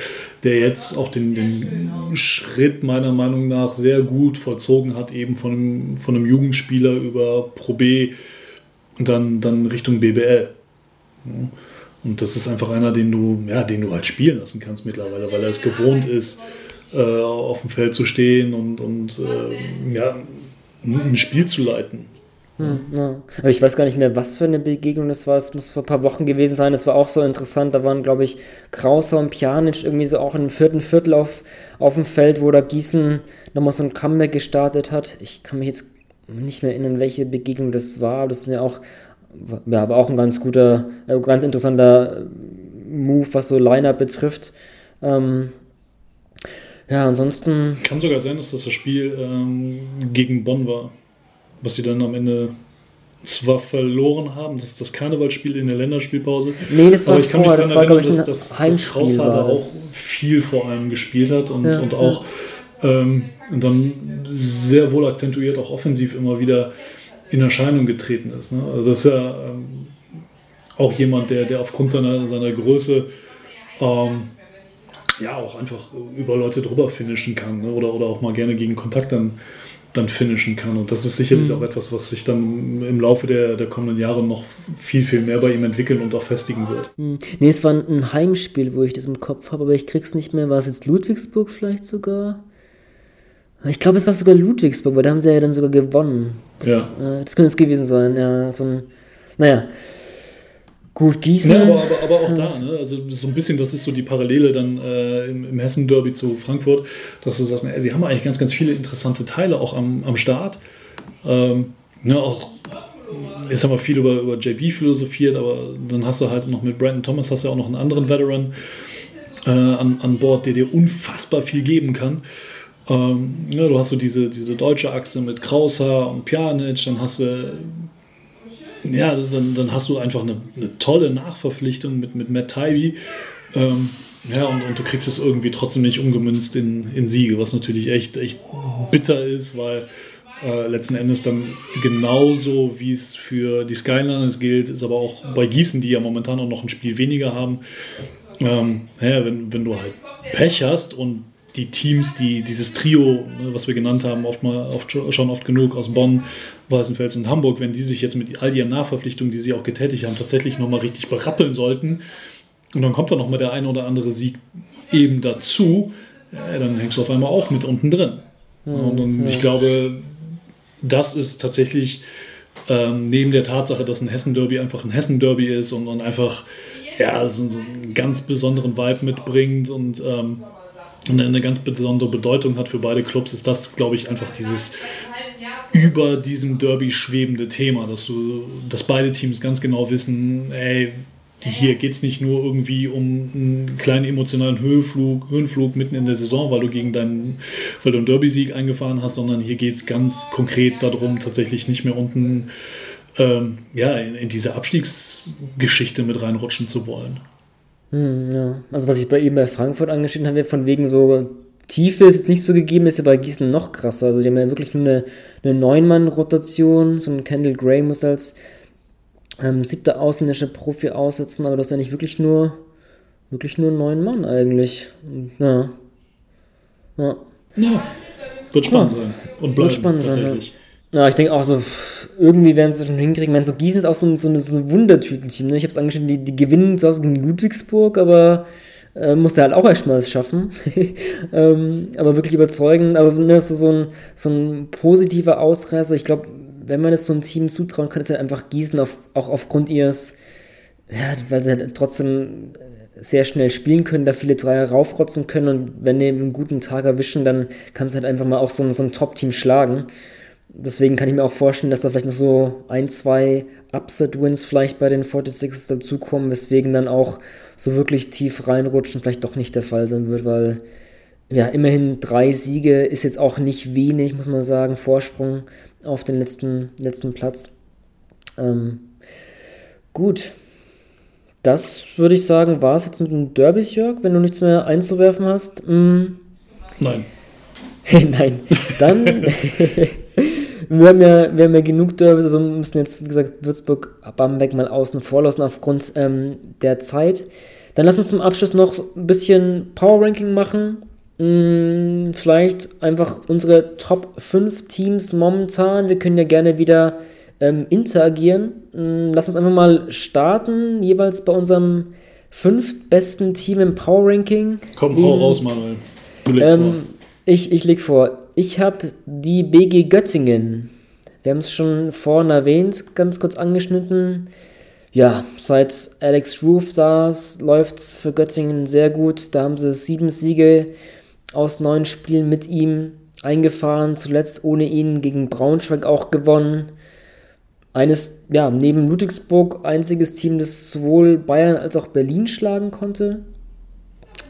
der jetzt auch den, den Schritt meiner Meinung nach sehr gut vollzogen hat, eben von einem, von einem Jugendspieler über Pro B und dann, dann Richtung BBL. Ja? Und das ist einfach einer, den du, ja, den du halt spielen lassen kannst mittlerweile, weil er es gewohnt ist, äh, auf dem Feld zu stehen und, und äh, ja, ein Spiel zu leiten. Hm, ja. Aber ich weiß gar nicht mehr, was für eine Begegnung das war. Es muss vor ein paar Wochen gewesen sein. Das war auch so interessant. Da waren, glaube ich, Krauser und Pjanic irgendwie so auch im vierten Viertel auf, auf dem Feld, wo da Gießen nochmal so ein Comeback gestartet hat. Ich kann mich jetzt nicht mehr erinnern, welche Begegnung das war. Das ist mir auch, ja, war auch ein ganz guter, äh, ganz interessanter Move, was so Line-Up betrifft. Ähm, ja, ansonsten. Kann sogar sein, dass das das Spiel ähm, gegen Bonn war was sie dann am Ende zwar verloren haben, das ist das Karnevalspiel in der Länderspielpause. Nee, das war aber ich kann vor, mich das war, glaube ich, dass, dass, Heimspiel. Dass war auch viel vor allem gespielt hat und, ja, und auch ja. ähm, und dann sehr wohl akzentuiert auch offensiv immer wieder in Erscheinung getreten ist. Ne? Also das ist ja ähm, auch jemand, der, der aufgrund seiner, seiner Größe ähm, ja auch einfach über Leute drüber finishen kann ne? oder, oder auch mal gerne gegen Kontakt dann, dann finishen kann. Und das ist sicherlich mhm. auch etwas, was sich dann im Laufe der, der kommenden Jahre noch viel, viel mehr bei ihm entwickeln und auch festigen wird. Mhm. Nee, es war ein Heimspiel, wo ich das im Kopf habe, aber ich krieg's nicht mehr. War es jetzt Ludwigsburg vielleicht sogar? Ich glaube, es war sogar Ludwigsburg, weil da haben sie ja dann sogar gewonnen. Das, ja. äh, das könnte es gewesen sein, ja. So ein, naja. Gut, Gießen. Ja, aber, aber, aber auch da, ne? also so ein bisschen, das ist so die Parallele dann äh, im, im Hessen-Derby zu Frankfurt, dass du sagst, ne, sie haben eigentlich ganz, ganz viele interessante Teile auch am, am Start. Ähm, ne, auch, jetzt haben wir viel über, über JB philosophiert, aber dann hast du halt noch mit Brandon Thomas, hast du ja auch noch einen anderen Veteran äh, an, an Bord, der dir unfassbar viel geben kann. Ähm, ja, du hast so diese, diese deutsche Achse mit Krauser und Pjanic, dann hast du ja, dann, dann hast du einfach eine, eine tolle Nachverpflichtung mit, mit Matt Tybee. Ähm, ja, und, und du kriegst es irgendwie trotzdem nicht umgemünzt in, in Siege, was natürlich echt, echt bitter ist, weil äh, letzten Endes dann genauso wie es für die Skyliners gilt, ist aber auch bei Gießen, die ja momentan auch noch ein Spiel weniger haben. Ähm, ja, wenn, wenn du halt Pech hast und die Teams, die dieses Trio, ne, was wir genannt haben, oft mal, oft, schon oft genug aus Bonn, Weißenfels und Hamburg, wenn die sich jetzt mit all ihren Nachverpflichtungen, die sie auch getätigt haben, tatsächlich nochmal richtig berappeln sollten, und dann kommt da nochmal der ein oder andere Sieg eben dazu, ja, dann hängst du auf einmal auch mit unten drin. Mhm, und, und ja. ich glaube, das ist tatsächlich ähm, neben der Tatsache, dass ein Hessen-Derby einfach ein Hessen-Derby ist und, und einfach ja, so, einen ganz besonderen Vibe mitbringt und ähm, eine, eine ganz besondere Bedeutung hat für beide Clubs, ist das, glaube ich, einfach dieses über diesem Derby schwebende Thema, dass du, dass beide Teams ganz genau wissen, ey, hier geht es nicht nur irgendwie um einen kleinen emotionalen Höhenflug, Höhenflug mitten in der Saison, weil du gegen deinen, weil du einen Derby-Sieg eingefahren hast, sondern hier geht es ganz konkret darum, tatsächlich nicht mehr unten ähm, ja, in, in diese Abstiegsgeschichte mit reinrutschen zu wollen. Hm, ja. Also was ich bei eben bei Frankfurt angeschnitten hatte, von wegen so Tiefe ist jetzt nicht so gegeben, ist ja bei Gießen noch krasser. Also die haben ja wirklich nur eine, eine Neun-Mann-Rotation. So ein Kendall Gray muss als ähm, siebter ausländischer Profi aussetzen, aber das ist ja nicht wirklich nur wirklich nur neun Mann eigentlich. Ja. Ja. ja. Wird spannend ja. sein. Und bleiben, Wird spannend sein. Ja. ja, ich denke auch so, irgendwie werden sie es schon hinkriegen. Ich meine, so Gießen ist auch so, so, eine, so ein Wundertütenteam. Ne? Ich habe es angeschaut, die, die gewinnen zu Hause gegen Ludwigsburg, aber äh, musste halt auch erstmal es schaffen. [laughs] ähm, aber wirklich überzeugend. Aber ne, das ist so ein, so ein positiver Ausreißer. Ich glaube, wenn man es so einem Team zutrauen kann, ist halt einfach Gießen auf, auch aufgrund ihres, ja, weil sie halt trotzdem sehr schnell spielen können, da viele Dreier raufrotzen können und wenn die einen guten Tag erwischen, dann kann es halt einfach mal auch so ein, so ein Top-Team schlagen deswegen kann ich mir auch vorstellen, dass da vielleicht noch so ein, zwei Upset-Wins vielleicht bei den 46ers dazukommen, weswegen dann auch so wirklich tief reinrutschen vielleicht doch nicht der Fall sein wird, weil ja, immerhin drei Siege ist jetzt auch nicht wenig, muss man sagen, Vorsprung auf den letzten, letzten Platz. Ähm, gut. Das würde ich sagen, war es jetzt mit den Derbys, Jörg, wenn du nichts mehr einzuwerfen hast. Mm. Nein. [laughs] Nein. Dann [laughs] wir, haben ja, wir haben ja genug Derbys, also müssen jetzt, wie gesagt, Würzburg, Bamberg mal außen vor lassen aufgrund ähm, der Zeit. Dann lass uns zum Abschluss noch ein bisschen Power Ranking machen. Hm, vielleicht einfach unsere Top 5 Teams momentan. Wir können ja gerne wieder ähm, interagieren. Hm, lass uns einfach mal starten, jeweils bei unserem fünftbesten Team im Power Ranking. Komm, hau raus, Manuel. Du legst ähm, vor. Ich, ich leg vor. Ich habe die BG Göttingen. Wir haben es schon vorhin erwähnt, ganz kurz angeschnitten. Ja, seit Alex Roof da ist, läuft es für Göttingen sehr gut. Da haben sie sieben Siege aus neun Spielen mit ihm eingefahren. Zuletzt ohne ihn gegen Braunschweig auch gewonnen. Eines, ja, neben Ludwigsburg einziges Team, das sowohl Bayern als auch Berlin schlagen konnte.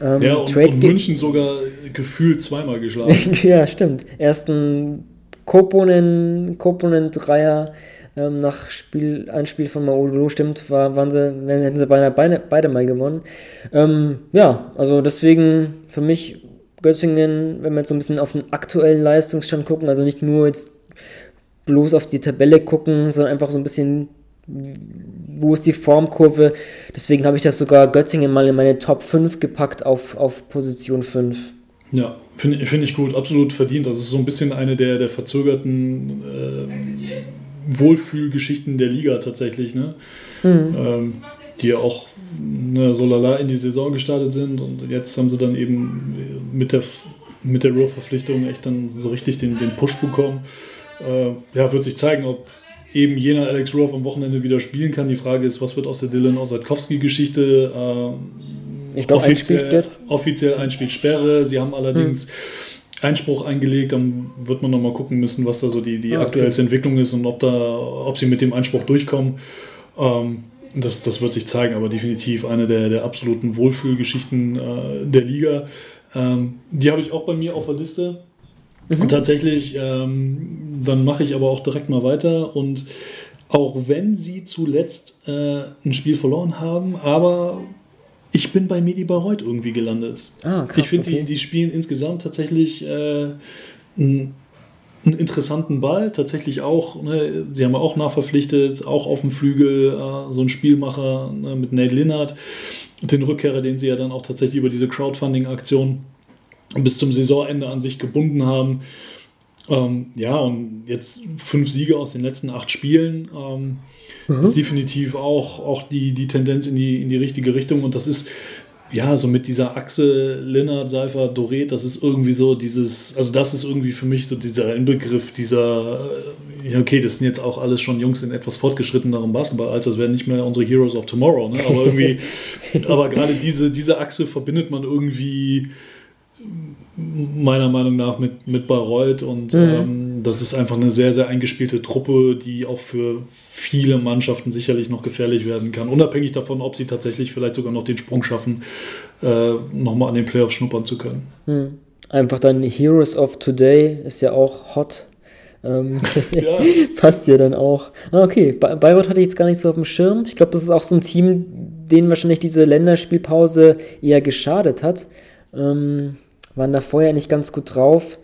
Ähm, ja, und, und München sogar gefühlt zweimal geschlagen. [laughs] ja, stimmt. Ersten Koponen, Koponen Dreier ähm, nach Spiel, ein Spiel von Maudolo stimmt, war, waren sie, hätten sie beinahe beide, beide mal gewonnen. Ähm, ja, also deswegen für mich Göttingen, wenn wir jetzt so ein bisschen auf den aktuellen Leistungsstand gucken, also nicht nur jetzt bloß auf die Tabelle gucken, sondern einfach so ein bisschen wo ist die Formkurve. Deswegen habe ich das sogar Göttingen mal in meine Top 5 gepackt auf, auf Position 5. Ja, finde find ich gut, absolut verdient. Das ist so ein bisschen eine der, der verzögerten äh, Wohlfühlgeschichten der Liga tatsächlich, ne? Mhm. Ähm, die ja auch ne, so lala in die Saison gestartet sind und jetzt haben sie dann eben mit der, mit der Row-Verpflichtung echt dann so richtig den, den Push bekommen. Äh, ja, wird sich zeigen, ob eben jener Alex Rowe am Wochenende wieder spielen kann. Die Frage ist, was wird aus der Dylan Osadkowski-Geschichte? Äh, ich glaube, offiziell, offiziell ein Spiel Sperre. Sie haben allerdings hm. Einspruch eingelegt. Dann wird man nochmal gucken müssen, was da so die, die ah, okay. aktuellste Entwicklung ist und ob, da, ob sie mit dem Einspruch durchkommen. Ähm, das, das wird sich zeigen, aber definitiv eine der, der absoluten Wohlfühlgeschichten äh, der Liga. Ähm, die habe ich auch bei mir auf der Liste. Mhm. Und tatsächlich, ähm, dann mache ich aber auch direkt mal weiter. Und auch wenn sie zuletzt äh, ein Spiel verloren haben, aber ich bin bei Medi Bayreuth irgendwie gelandet. Ah, krass, ich finde, okay. die, die spielen insgesamt tatsächlich äh, einen, einen interessanten Ball. Tatsächlich auch, ne, sie haben auch nachverpflichtet, auch auf dem Flügel, äh, so ein Spielmacher ne, mit Nate Linnard, den Rückkehrer, den sie ja dann auch tatsächlich über diese Crowdfunding-Aktion bis zum Saisonende an sich gebunden haben. Ähm, ja, und jetzt fünf Siege aus den letzten acht Spielen. Ähm, mhm. ist definitiv auch, auch die, die Tendenz in die, in die richtige Richtung. Und das ist, ja, so mit dieser Achse Lennart, Seifer, Doret, das ist irgendwie so dieses, also das ist irgendwie für mich so dieser Inbegriff dieser, ja, okay, das sind jetzt auch alles schon Jungs in etwas fortgeschrittenerem Basketballalter, das werden nicht mehr unsere Heroes of Tomorrow, ne? aber irgendwie, [laughs] aber gerade diese, diese Achse verbindet man irgendwie meiner Meinung nach mit, mit Bayreuth und mhm. ähm, das ist einfach eine sehr, sehr eingespielte Truppe, die auch für viele Mannschaften sicherlich noch gefährlich werden kann, unabhängig davon, ob sie tatsächlich vielleicht sogar noch den Sprung schaffen, äh, nochmal an den Playoffs schnuppern zu können. Mhm. Einfach dann Heroes of Today ist ja auch hot. Ähm, [laughs] [laughs] ja. passt ja dann auch. Ah, okay, Bayreuth hatte ich jetzt gar nicht so auf dem Schirm. Ich glaube, das ist auch so ein Team, denen wahrscheinlich diese Länderspielpause eher geschadet hat. Ähm, waren da vorher nicht ganz gut drauf.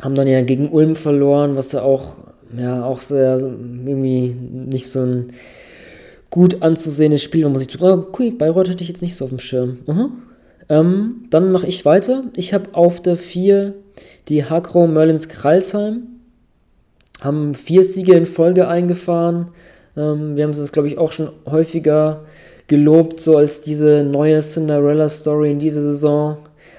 Haben dann ja gegen Ulm verloren, was ja auch, ja, auch sehr irgendwie nicht so ein gut anzusehendes Spiel, wo man sich so, oh, cool, Bayreuth hatte ich jetzt nicht so auf dem Schirm. Mhm. Ähm, dann mache ich weiter. Ich habe auf der 4 die Hakro Merlins Kralsheim. Haben vier Siege in Folge eingefahren. Ähm, wir haben es, glaube ich, auch schon häufiger gelobt, so als diese neue Cinderella-Story in dieser Saison.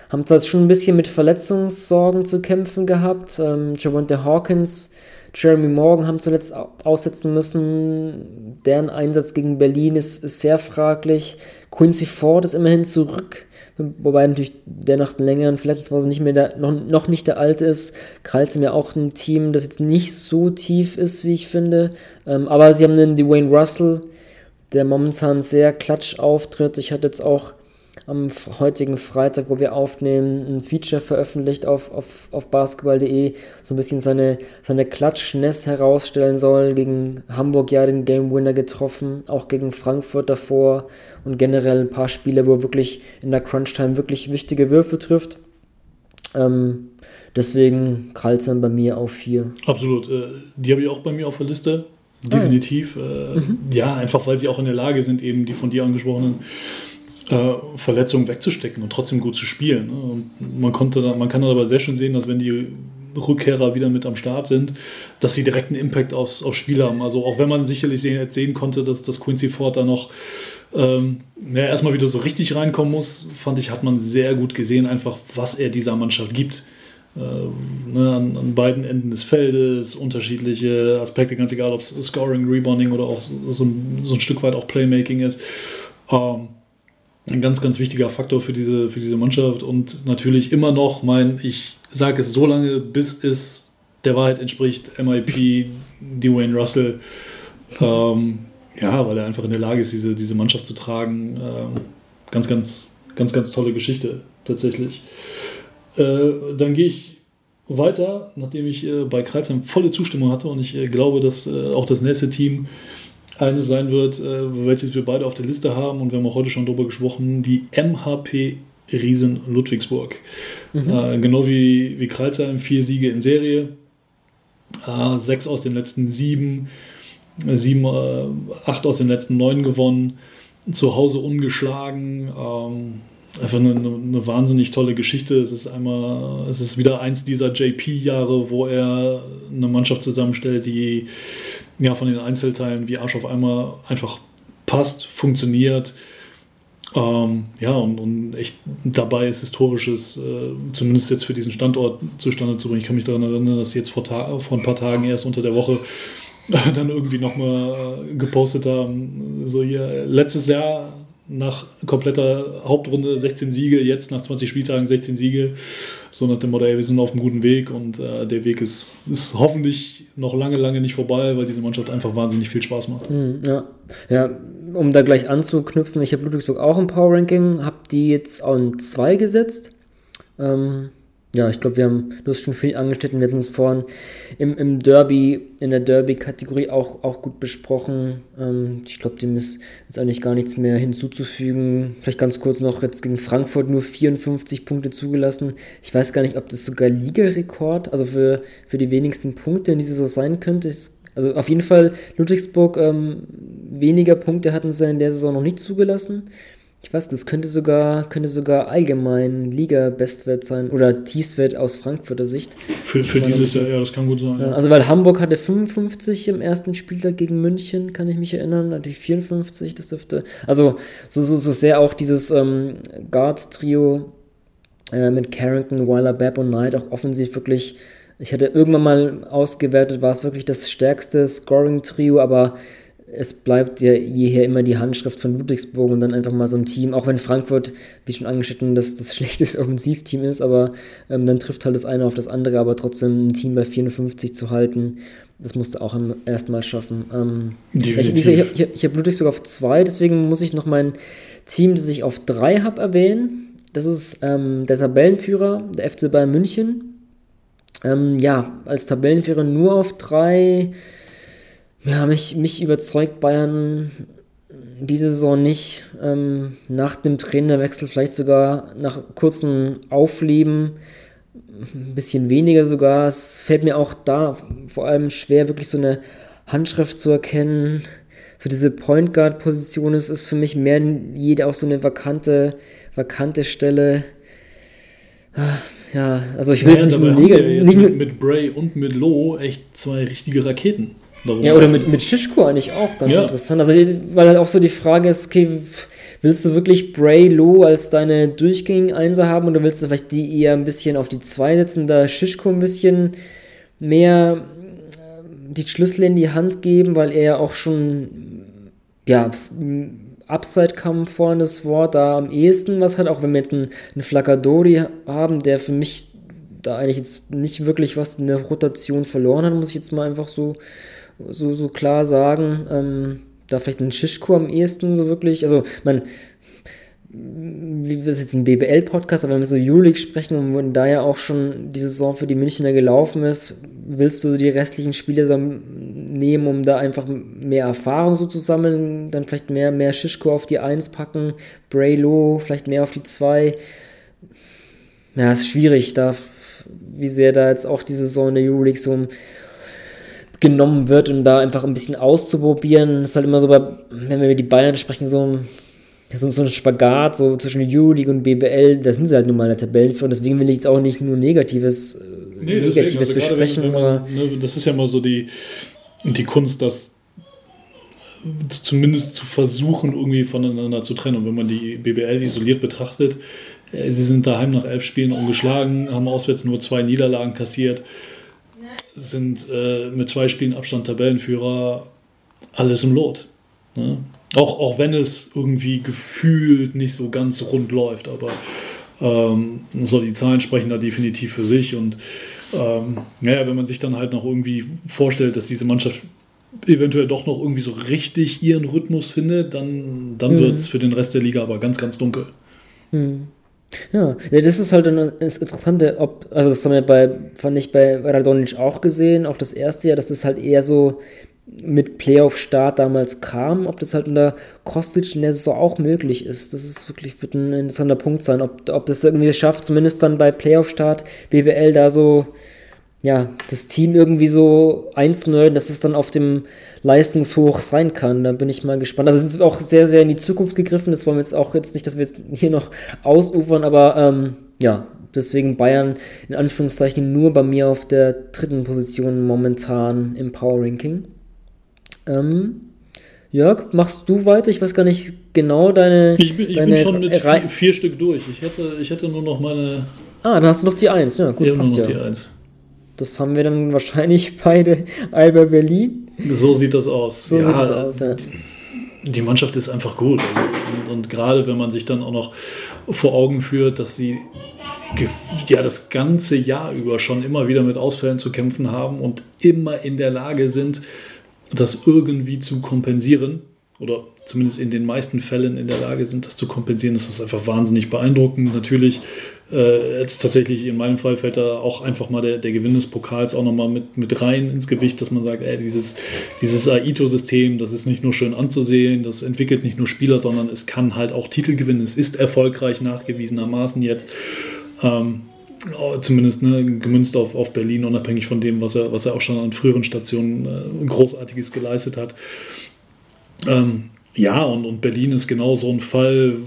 Haben zwar schon ein bisschen mit Verletzungssorgen zu kämpfen gehabt. Ähm, Javante Hawkins, Jeremy Morgan haben zuletzt aussetzen müssen. Deren Einsatz gegen Berlin ist, ist sehr fraglich. Quincy Ford ist immerhin zurück. Wobei natürlich der nach längeren Verletzungspause nicht mehr der, noch, noch nicht der alte ist. Kralls sind ja auch ein Team, das jetzt nicht so tief ist, wie ich finde. Ähm, aber sie haben den Dwayne Russell, der momentan sehr klatsch auftritt. Ich hatte jetzt auch am heutigen Freitag, wo wir aufnehmen, ein Feature veröffentlicht auf, auf, auf basketball.de, so ein bisschen seine, seine Klatschness herausstellen soll. Gegen Hamburg ja den Game Winner getroffen, auch gegen Frankfurt davor und generell ein paar Spiele, wo er wirklich in der Crunch-Time wirklich wichtige Würfe trifft. Ähm, deswegen Karlsson bei mir auf 4. Absolut. Äh, die habe ich auch bei mir auf der Liste. Definitiv. Ah, ja. Mhm. ja, einfach weil sie auch in der Lage sind, eben die von dir angesprochenen äh, Verletzungen wegzustecken und trotzdem gut zu spielen. Ne? Und man, konnte da, man kann aber sehr schön sehen, dass wenn die Rückkehrer wieder mit am Start sind, dass sie direkt einen Impact aufs, aufs Spiel haben. Also auch wenn man sicherlich sehen, sehen konnte, dass, dass Quincy Ford da noch ähm, ja, erstmal wieder so richtig reinkommen muss, fand ich, hat man sehr gut gesehen, einfach was er dieser Mannschaft gibt. Äh, ne, an, an, beiden Enden des Feldes, unterschiedliche Aspekte, ganz egal, ob es Scoring, Rebounding oder auch so ein, so ein Stück weit auch Playmaking ist. Ähm, ein ganz, ganz wichtiger Faktor für diese, für diese Mannschaft und natürlich immer noch mein, ich sage es so lange, bis es der Wahrheit entspricht, MIP, Dwayne Russell. Ähm, ja, weil er einfach in der Lage ist, diese, diese Mannschaft zu tragen. Ähm, ganz, ganz, ganz, ganz tolle Geschichte tatsächlich. Äh, dann gehe ich weiter, nachdem ich äh, bei Kreuzheim volle Zustimmung hatte und ich äh, glaube, dass äh, auch das nächste Team eine sein wird, äh, welches wir beide auf der Liste haben und wir haben auch heute schon darüber gesprochen, die MHP Riesen Ludwigsburg. Mhm. Äh, genau wie, wie Kreuzheim, vier Siege in Serie, äh, sechs aus den letzten sieben. sieben, äh, acht aus den letzten neun gewonnen, zu Hause ungeschlagen. Ähm, einfach eine, eine, wahnsinnig tolle Geschichte. Es ist einmal, es ist wieder eins dieser JP-Jahre, wo er eine Mannschaft zusammenstellt, die ja von den Einzelteilen wie Arsch auf einmal einfach passt, funktioniert. Ähm, ja, und, und, echt dabei ist Historisches, äh, zumindest jetzt für diesen Standort zustande zu bringen. Ich kann mich daran erinnern, dass sie jetzt vor, vor ein paar Tagen erst unter der Woche [laughs] dann irgendwie nochmal äh, gepostet haben. So hier, letztes Jahr nach kompletter Hauptrunde 16 Siege, jetzt nach 20 Spieltagen 16 Siege. So nach dem Motto, ey, wir sind auf einem guten Weg und äh, der Weg ist, ist hoffentlich noch lange, lange nicht vorbei, weil diese Mannschaft einfach wahnsinnig viel Spaß macht. Hm, ja, ja um da gleich anzuknüpfen, ich habe Ludwigsburg auch im Power Ranking, habe die jetzt an 2 gesetzt. Ähm, ja, ich glaube, wir haben, du hast schon viel angeschnitten, wir hatten es vorhin im, im Derby, in der Derby-Kategorie auch, auch gut besprochen. Ähm, ich glaube, dem ist jetzt eigentlich gar nichts mehr hinzuzufügen. Vielleicht ganz kurz noch, jetzt gegen Frankfurt nur 54 Punkte zugelassen. Ich weiß gar nicht, ob das sogar Ligarekord, also für, für die wenigsten Punkte in dieser Saison sein könnte. Also auf jeden Fall Ludwigsburg ähm, weniger Punkte hatten sie in der Saison noch nicht zugelassen. Ich weiß, das könnte sogar, könnte sogar allgemein Liga-Bestwert sein oder Tiefstwert aus Frankfurter Sicht. Für, für dieses Jahr, ja, das kann gut sein. Ja. Also, weil Hamburg hatte 55 im ersten Spieltag gegen München, kann ich mich erinnern, natürlich 54, das dürfte. Also, so, so, so sehr auch dieses ähm, Guard-Trio äh, mit Carrington, Weiler, Babb und Knight auch offensiv wirklich. Ich hatte irgendwann mal ausgewertet, war es wirklich das stärkste Scoring-Trio, aber es bleibt ja jeher immer die Handschrift von Ludwigsburg und dann einfach mal so ein Team, auch wenn Frankfurt, wie schon angeschnitten, das, das [laughs] schlechteste Offensivteam ist, aber ähm, dann trifft halt das eine auf das andere, aber trotzdem ein Team bei 54 zu halten, das musste auch erstmal schaffen. Ähm, ich ich, ich habe hab, hab Ludwigsburg auf 2, deswegen muss ich noch mein Team, das ich auf 3 habe, erwähnen. Das ist ähm, der Tabellenführer, der FC Bayern München. Ähm, ja, als Tabellenführer nur auf 3 ja, mich, mich überzeugt Bayern diese Saison nicht. Ähm, nach dem Trainerwechsel vielleicht sogar nach kurzem Aufleben ein bisschen weniger sogar. Es fällt mir auch da vor allem schwer, wirklich so eine Handschrift zu erkennen. So diese Point Guard Position ist, ist für mich mehr jede auch so eine vakante, vakante Stelle. Ah, ja, also ich will naja, jetzt nicht nur negativ. Ja mit, mit Bray und mit Low echt zwei richtige Raketen. Warum? Ja, oder mit, mit Shishko eigentlich auch ganz ja. interessant. Also, weil halt auch so die Frage ist, okay, willst du wirklich Bray Low als deine durchgängigen Einser haben oder willst du vielleicht die eher ein bisschen auf die 2 setzen, da Shishko ein bisschen mehr äh, die Schlüssel in die Hand geben, weil er ja auch schon, ja, Upside kam vorne das Wort da am ehesten was hat, auch wenn wir jetzt einen, einen Flacadori haben, der für mich da eigentlich jetzt nicht wirklich was in der Rotation verloren hat, muss ich jetzt mal einfach so so, so klar sagen. Ähm, da vielleicht ein Schischko am ehesten so wirklich. Also, man, wie wir jetzt ein BBL-Podcast, aber wenn wir so Euroleague sprechen und da ja auch schon die Saison für die Münchner gelaufen ist, willst du die restlichen Spiele so nehmen, um da einfach mehr Erfahrung so zu sammeln, dann vielleicht mehr, mehr Schischko auf die 1 packen, Braylo vielleicht mehr auf die 2. Ja, ist schwierig, da, wie sehr da jetzt auch die Saison der Euroleague so um genommen wird und da einfach ein bisschen auszuprobieren. Das ist halt immer so, bei, wenn wir über die Bayern sprechen, so, so, so ein Spagat so zwischen Euroleague und BBL, da sind sie halt nun mal in der Tabellenführung. Deswegen will ich jetzt auch nicht nur Negatives, äh, nee, Negatives also besprechen. Wenn, wenn man, ne, das ist ja immer so die, die Kunst, das zumindest zu versuchen, irgendwie voneinander zu trennen. Und wenn man die BBL isoliert betrachtet, äh, sie sind daheim nach elf Spielen ungeschlagen, haben auswärts nur zwei Niederlagen kassiert sind äh, mit zwei Spielen Abstand Tabellenführer alles im Lot. Ne? Auch, auch wenn es irgendwie gefühlt nicht so ganz rund läuft, aber ähm, so die Zahlen sprechen da definitiv für sich und ähm, naja, wenn man sich dann halt noch irgendwie vorstellt, dass diese Mannschaft eventuell doch noch irgendwie so richtig ihren Rhythmus findet, dann, dann mhm. wird es für den Rest der Liga aber ganz, ganz dunkel. Mhm. Ja, das ist halt das Interessante, ob, also das haben wir bei, fand ich bei Radonic auch gesehen, auch das erste Jahr, dass das halt eher so mit Playoff-Start damals kam, ob das halt unter Kostic in der Saison auch möglich ist. Das ist wirklich, wird ein interessanter Punkt sein, ob, ob das irgendwie schafft, zumindest dann bei Playoff-Start BWL da so, ja, das Team irgendwie so einzunörden, dass es dann auf dem Leistungshoch sein kann. Da bin ich mal gespannt. Also es ist auch sehr, sehr in die Zukunft gegriffen. Das wollen wir jetzt auch jetzt nicht, dass wir jetzt hier noch ausufern, aber ähm, ja, deswegen Bayern in Anführungszeichen nur bei mir auf der dritten Position momentan im Power Ranking. Ähm, Jörg, machst du weiter? Ich weiß gar nicht genau deine. Ich bin, ich deine bin schon mit vier, vier, Stück durch. Ich hätte, ich hätte nur noch meine. Ah, dann hast du noch die Eins. Ja, gut, passt noch ja. die Eins. Das haben wir dann wahrscheinlich [laughs] beide Alba Berlin. So sieht das aus. So ja, sieht das aus, ja. Die, Mannschaft ist einfach gut. Also, und, und gerade wenn man sich dann auch noch vor Augen führt, dass sie ja das ganze Jahr über schon immer wieder mit Ausfällen zu kämpfen haben und immer in der Lage sind, das irgendwie zu kompensieren oder zumindest in den meisten Fällen in der Lage sind, das zu kompensieren, ist das einfach wahnsinnig beeindruckend. Natürlich, äh, jetzt tatsächlich in meinem Fall fällt da auch einfach mal der, der Gewinn des Pokals auch nochmal mit, mit rein ins Gewicht, dass man sagt, ey, dieses, dieses Aito-System, das ist nicht nur schön anzusehen, das entwickelt nicht nur Spieler, sondern es kann halt auch Titel gewinnen. Es ist erfolgreich nachgewiesenermaßen jetzt. Ähm, zumindest ne, gemünzt auf, auf Berlin, unabhängig von dem, was er, was er auch schon an früheren Stationen äh, Großartiges geleistet hat. Ähm, ja, und, und Berlin ist genau so ein Fall,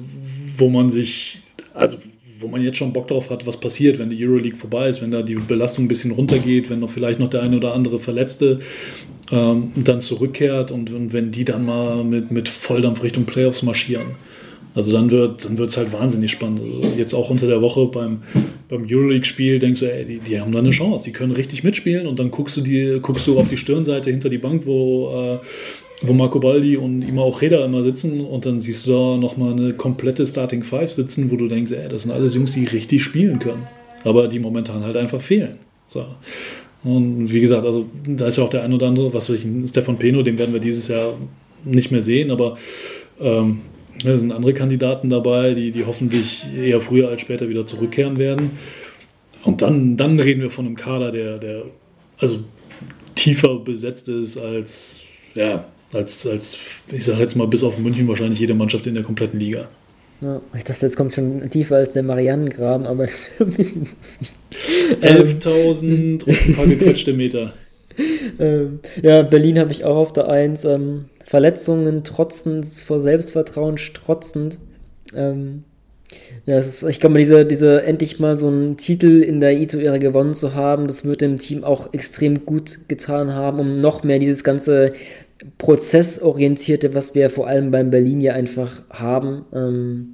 wo man sich, also wo man jetzt schon Bock drauf hat, was passiert, wenn die Euroleague vorbei ist, wenn da die Belastung ein bisschen runtergeht, wenn noch vielleicht noch der eine oder andere Verletzte ähm, dann zurückkehrt und, und wenn die dann mal mit, mit Volldampf Richtung Playoffs marschieren. Also dann wird es dann halt wahnsinnig spannend. Also jetzt auch unter der Woche beim, beim Euroleague-Spiel denkst du, ey, die, die haben da eine Chance, die können richtig mitspielen und dann guckst du, die, guckst du auf die Stirnseite hinter die Bank, wo, äh, wo Marco Baldi und Ima Ojeda immer sitzen und dann siehst du da nochmal eine komplette Starting Five sitzen, wo du denkst, ey, das sind alles Jungs, die richtig spielen können, aber die momentan halt einfach fehlen. So. Und wie gesagt, also da ist ja auch der ein oder andere, was weiß ich, Stefan Peno, den werden wir dieses Jahr nicht mehr sehen, aber ähm, da sind andere Kandidaten dabei, die, die hoffentlich eher früher als später wieder zurückkehren werden. Und dann, dann reden wir von einem Kader, der, der also tiefer besetzt ist als, ja, als, als ich sage jetzt mal, bis auf München wahrscheinlich jede Mannschaft in der kompletten Liga. Ja, ich dachte, jetzt kommt schon tiefer als der Marianengraben, aber [laughs] das ist ein bisschen zu viel. 11.000 und ein paar gequetschte Meter. Ähm, ja, Berlin habe ich auch auf der 1. Ähm, Verletzungen trotzend, vor Selbstvertrauen strotzend. Ähm, ja, es ist, ich glaube, diese, diese endlich mal so einen Titel in der Ito-Ära gewonnen zu haben, das wird dem Team auch extrem gut getan haben, um noch mehr dieses ganze Prozessorientierte, was wir vor allem beim Berlin ja einfach haben. Ähm,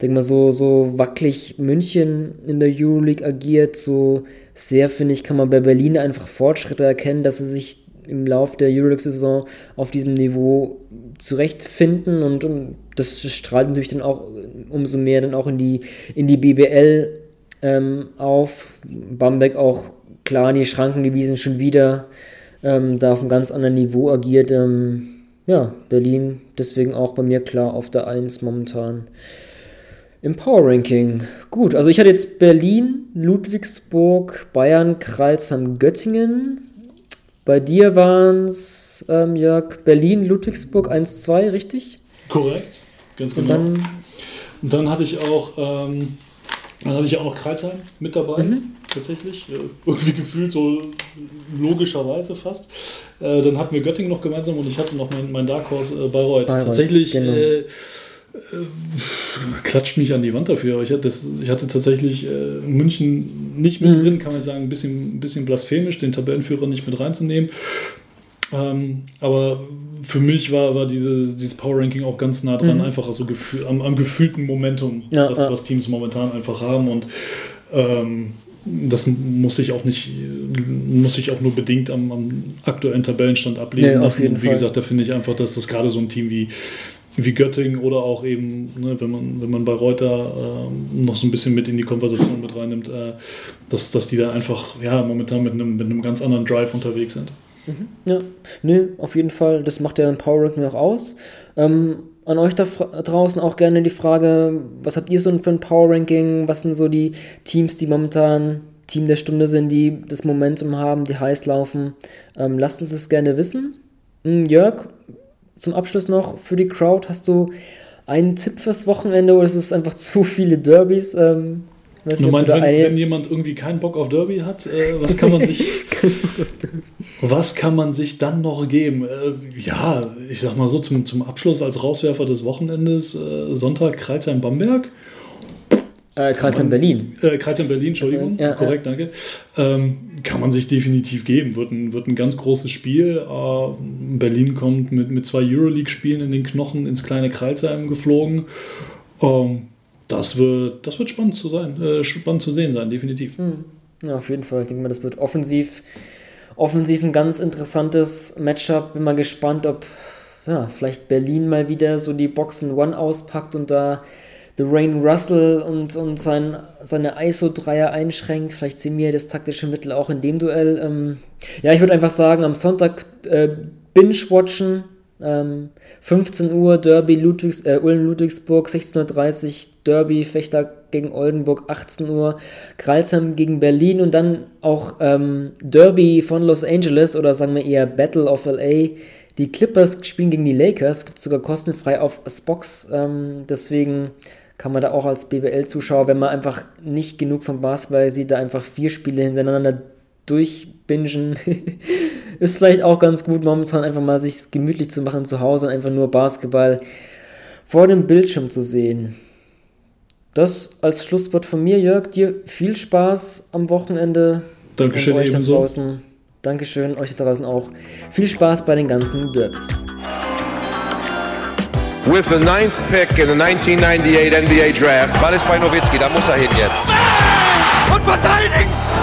denke mal, so, so wackelig München in der Euroleague agiert, so sehr, finde ich, kann man bei Berlin einfach Fortschritte erkennen, dass sie sich im Lauf der Euroleague-Saison auf diesem Niveau zurechtfinden und, und, das strahlt natürlich dann auch umso mehr dann auch in die, in die BBL ähm, auf. Bamberg auch klar in die Schranken gewiesen, schon wieder ähm, da auf einem ganz anderen Niveau agiert. Ähm, ja, Berlin deswegen auch bei mir klar auf der 1 momentan im Power Ranking. Gut, also ich hatte jetzt Berlin, Ludwigsburg, Bayern, Kreilsheim, Göttingen. Bei dir waren es, ähm, Jörg, Berlin, Ludwigsburg 1-2, richtig? Korrekt, ganz genau. Und dann, Und dann hatte ich auch, ähm, dann hatte ich auch noch Kreisheim mit dabei, mhm. Tatsächlich. Irgendwie gefühlt so logischerweise fast. Äh, dann hatten wir Göttingen noch gemeinsam und ich hatte noch mein, mein Dark Horse äh, Bayreuth. Bayreuth. Tatsächlich genau. äh, klatscht mich an die Wand dafür. Aber ich hatte, das, ich hatte tatsächlich äh, München nicht mit mhm. drin, kann man sagen, ein bisschen, ein bisschen blasphemisch, den Tabellenführer nicht mit reinzunehmen. Ähm, aber für mich war, war diese, dieses Power Ranking auch ganz nah dran, mhm. einfach also am, am, gefühlten Momentum, ja, was, ja. was, Teams momentan einfach haben. Und ähm, das muss ich auch nicht, muss ich auch nur bedingt am, am aktuellen Tabellenstand ablesen nee, lassen. Und wie Fall. gesagt, da finde ich einfach, dass das gerade so ein Team wie, wie Göttingen oder auch eben, ne, wenn man, wenn man bei Reuter äh, noch so ein bisschen mit in die Konversation mit reinnimmt, äh, dass, dass die da einfach ja, momentan mit einem, mit einem ganz anderen Drive unterwegs sind. Mhm. Ja, nö, auf jeden Fall, das macht ja ein Power Ranking auch aus. Ähm, an euch da draußen auch gerne die Frage, was habt ihr so für ein Power Ranking? Was sind so die Teams, die momentan Team der Stunde sind, die das Momentum haben, die heiß laufen? Ähm, lasst uns das gerne wissen. Hm, Jörg, zum Abschluss noch für die Crowd, hast du einen Tipp fürs Wochenende oder ist es einfach [laughs] zu viele Derbys? Ähm Weiß Du meinst, wenn, wenn jemand irgendwie keinen Bock auf Derby hat, äh, was kann man sich, [laughs] was kann man sich dann noch geben? Äh, ja, ich sag mal so zum, zum Abschluss als Rauswerfer des Wochenendes äh, Sonntag Kreuzheim-Bamberg. äh, Kreuzheim Berlin. Äh, Kreuzheim Berlin, Entschuldigung, Ja, korrekt, danke. Ähm, kann man sich definitiv geben. Wird ein, wird ein ganz großes Spiel. Äh, Berlin kommt mit, mit zwei Euroleague-Spielen in den Knochen ins kleine Kreuzheim geflogen. Ähm, das, wird, das wird spannend zu sein, äh, spannend zu sehen sein, definitiv. Ja, auf jeden Fall. Ich denke mal, das wird offensiv, offensiv ein ganz interessantes Matchup. Bin mal gespannt, ob ja, vielleicht Berlin mal wieder so die Boxen One auspackt und da Dwayne Russell und, und sein, seine ISO-Dreier einschränkt. Vielleicht sehen wir das taktische Mittel auch in dem Duell. Ähm, ja, ich würde einfach sagen, am Sonntag äh, binge-watchen. Ähm, 15 Uhr Derby Ludwigs, äh, Ulm-Ludwigsburg, 16.30 Uhr Derby Fechter gegen Oldenburg, 18 Uhr Kreilsheim gegen Berlin und dann auch ähm, Derby von Los Angeles oder sagen wir eher Battle of LA. Die Clippers spielen gegen die Lakers, gibt sogar kostenfrei auf Spox, ähm, deswegen kann man da auch als BBL-Zuschauer, wenn man einfach nicht genug vom Basketball sieht, da einfach vier Spiele hintereinander durchbingen. [laughs] ist vielleicht auch ganz gut, momentan einfach mal sich gemütlich zu machen zu Hause und einfach nur Basketball vor dem Bildschirm zu sehen. Das als Schlusswort von mir, Jörg. Dir viel Spaß am Wochenende. Dankeschön, und euch da ebenso. draußen. Dankeschön, euch da draußen auch. Viel Spaß bei den ganzen Derbys. With the ninth pick in the 1998 NBA Draft, Ball ist bei Nowitzki, da muss er hin jetzt. Und verteidigen!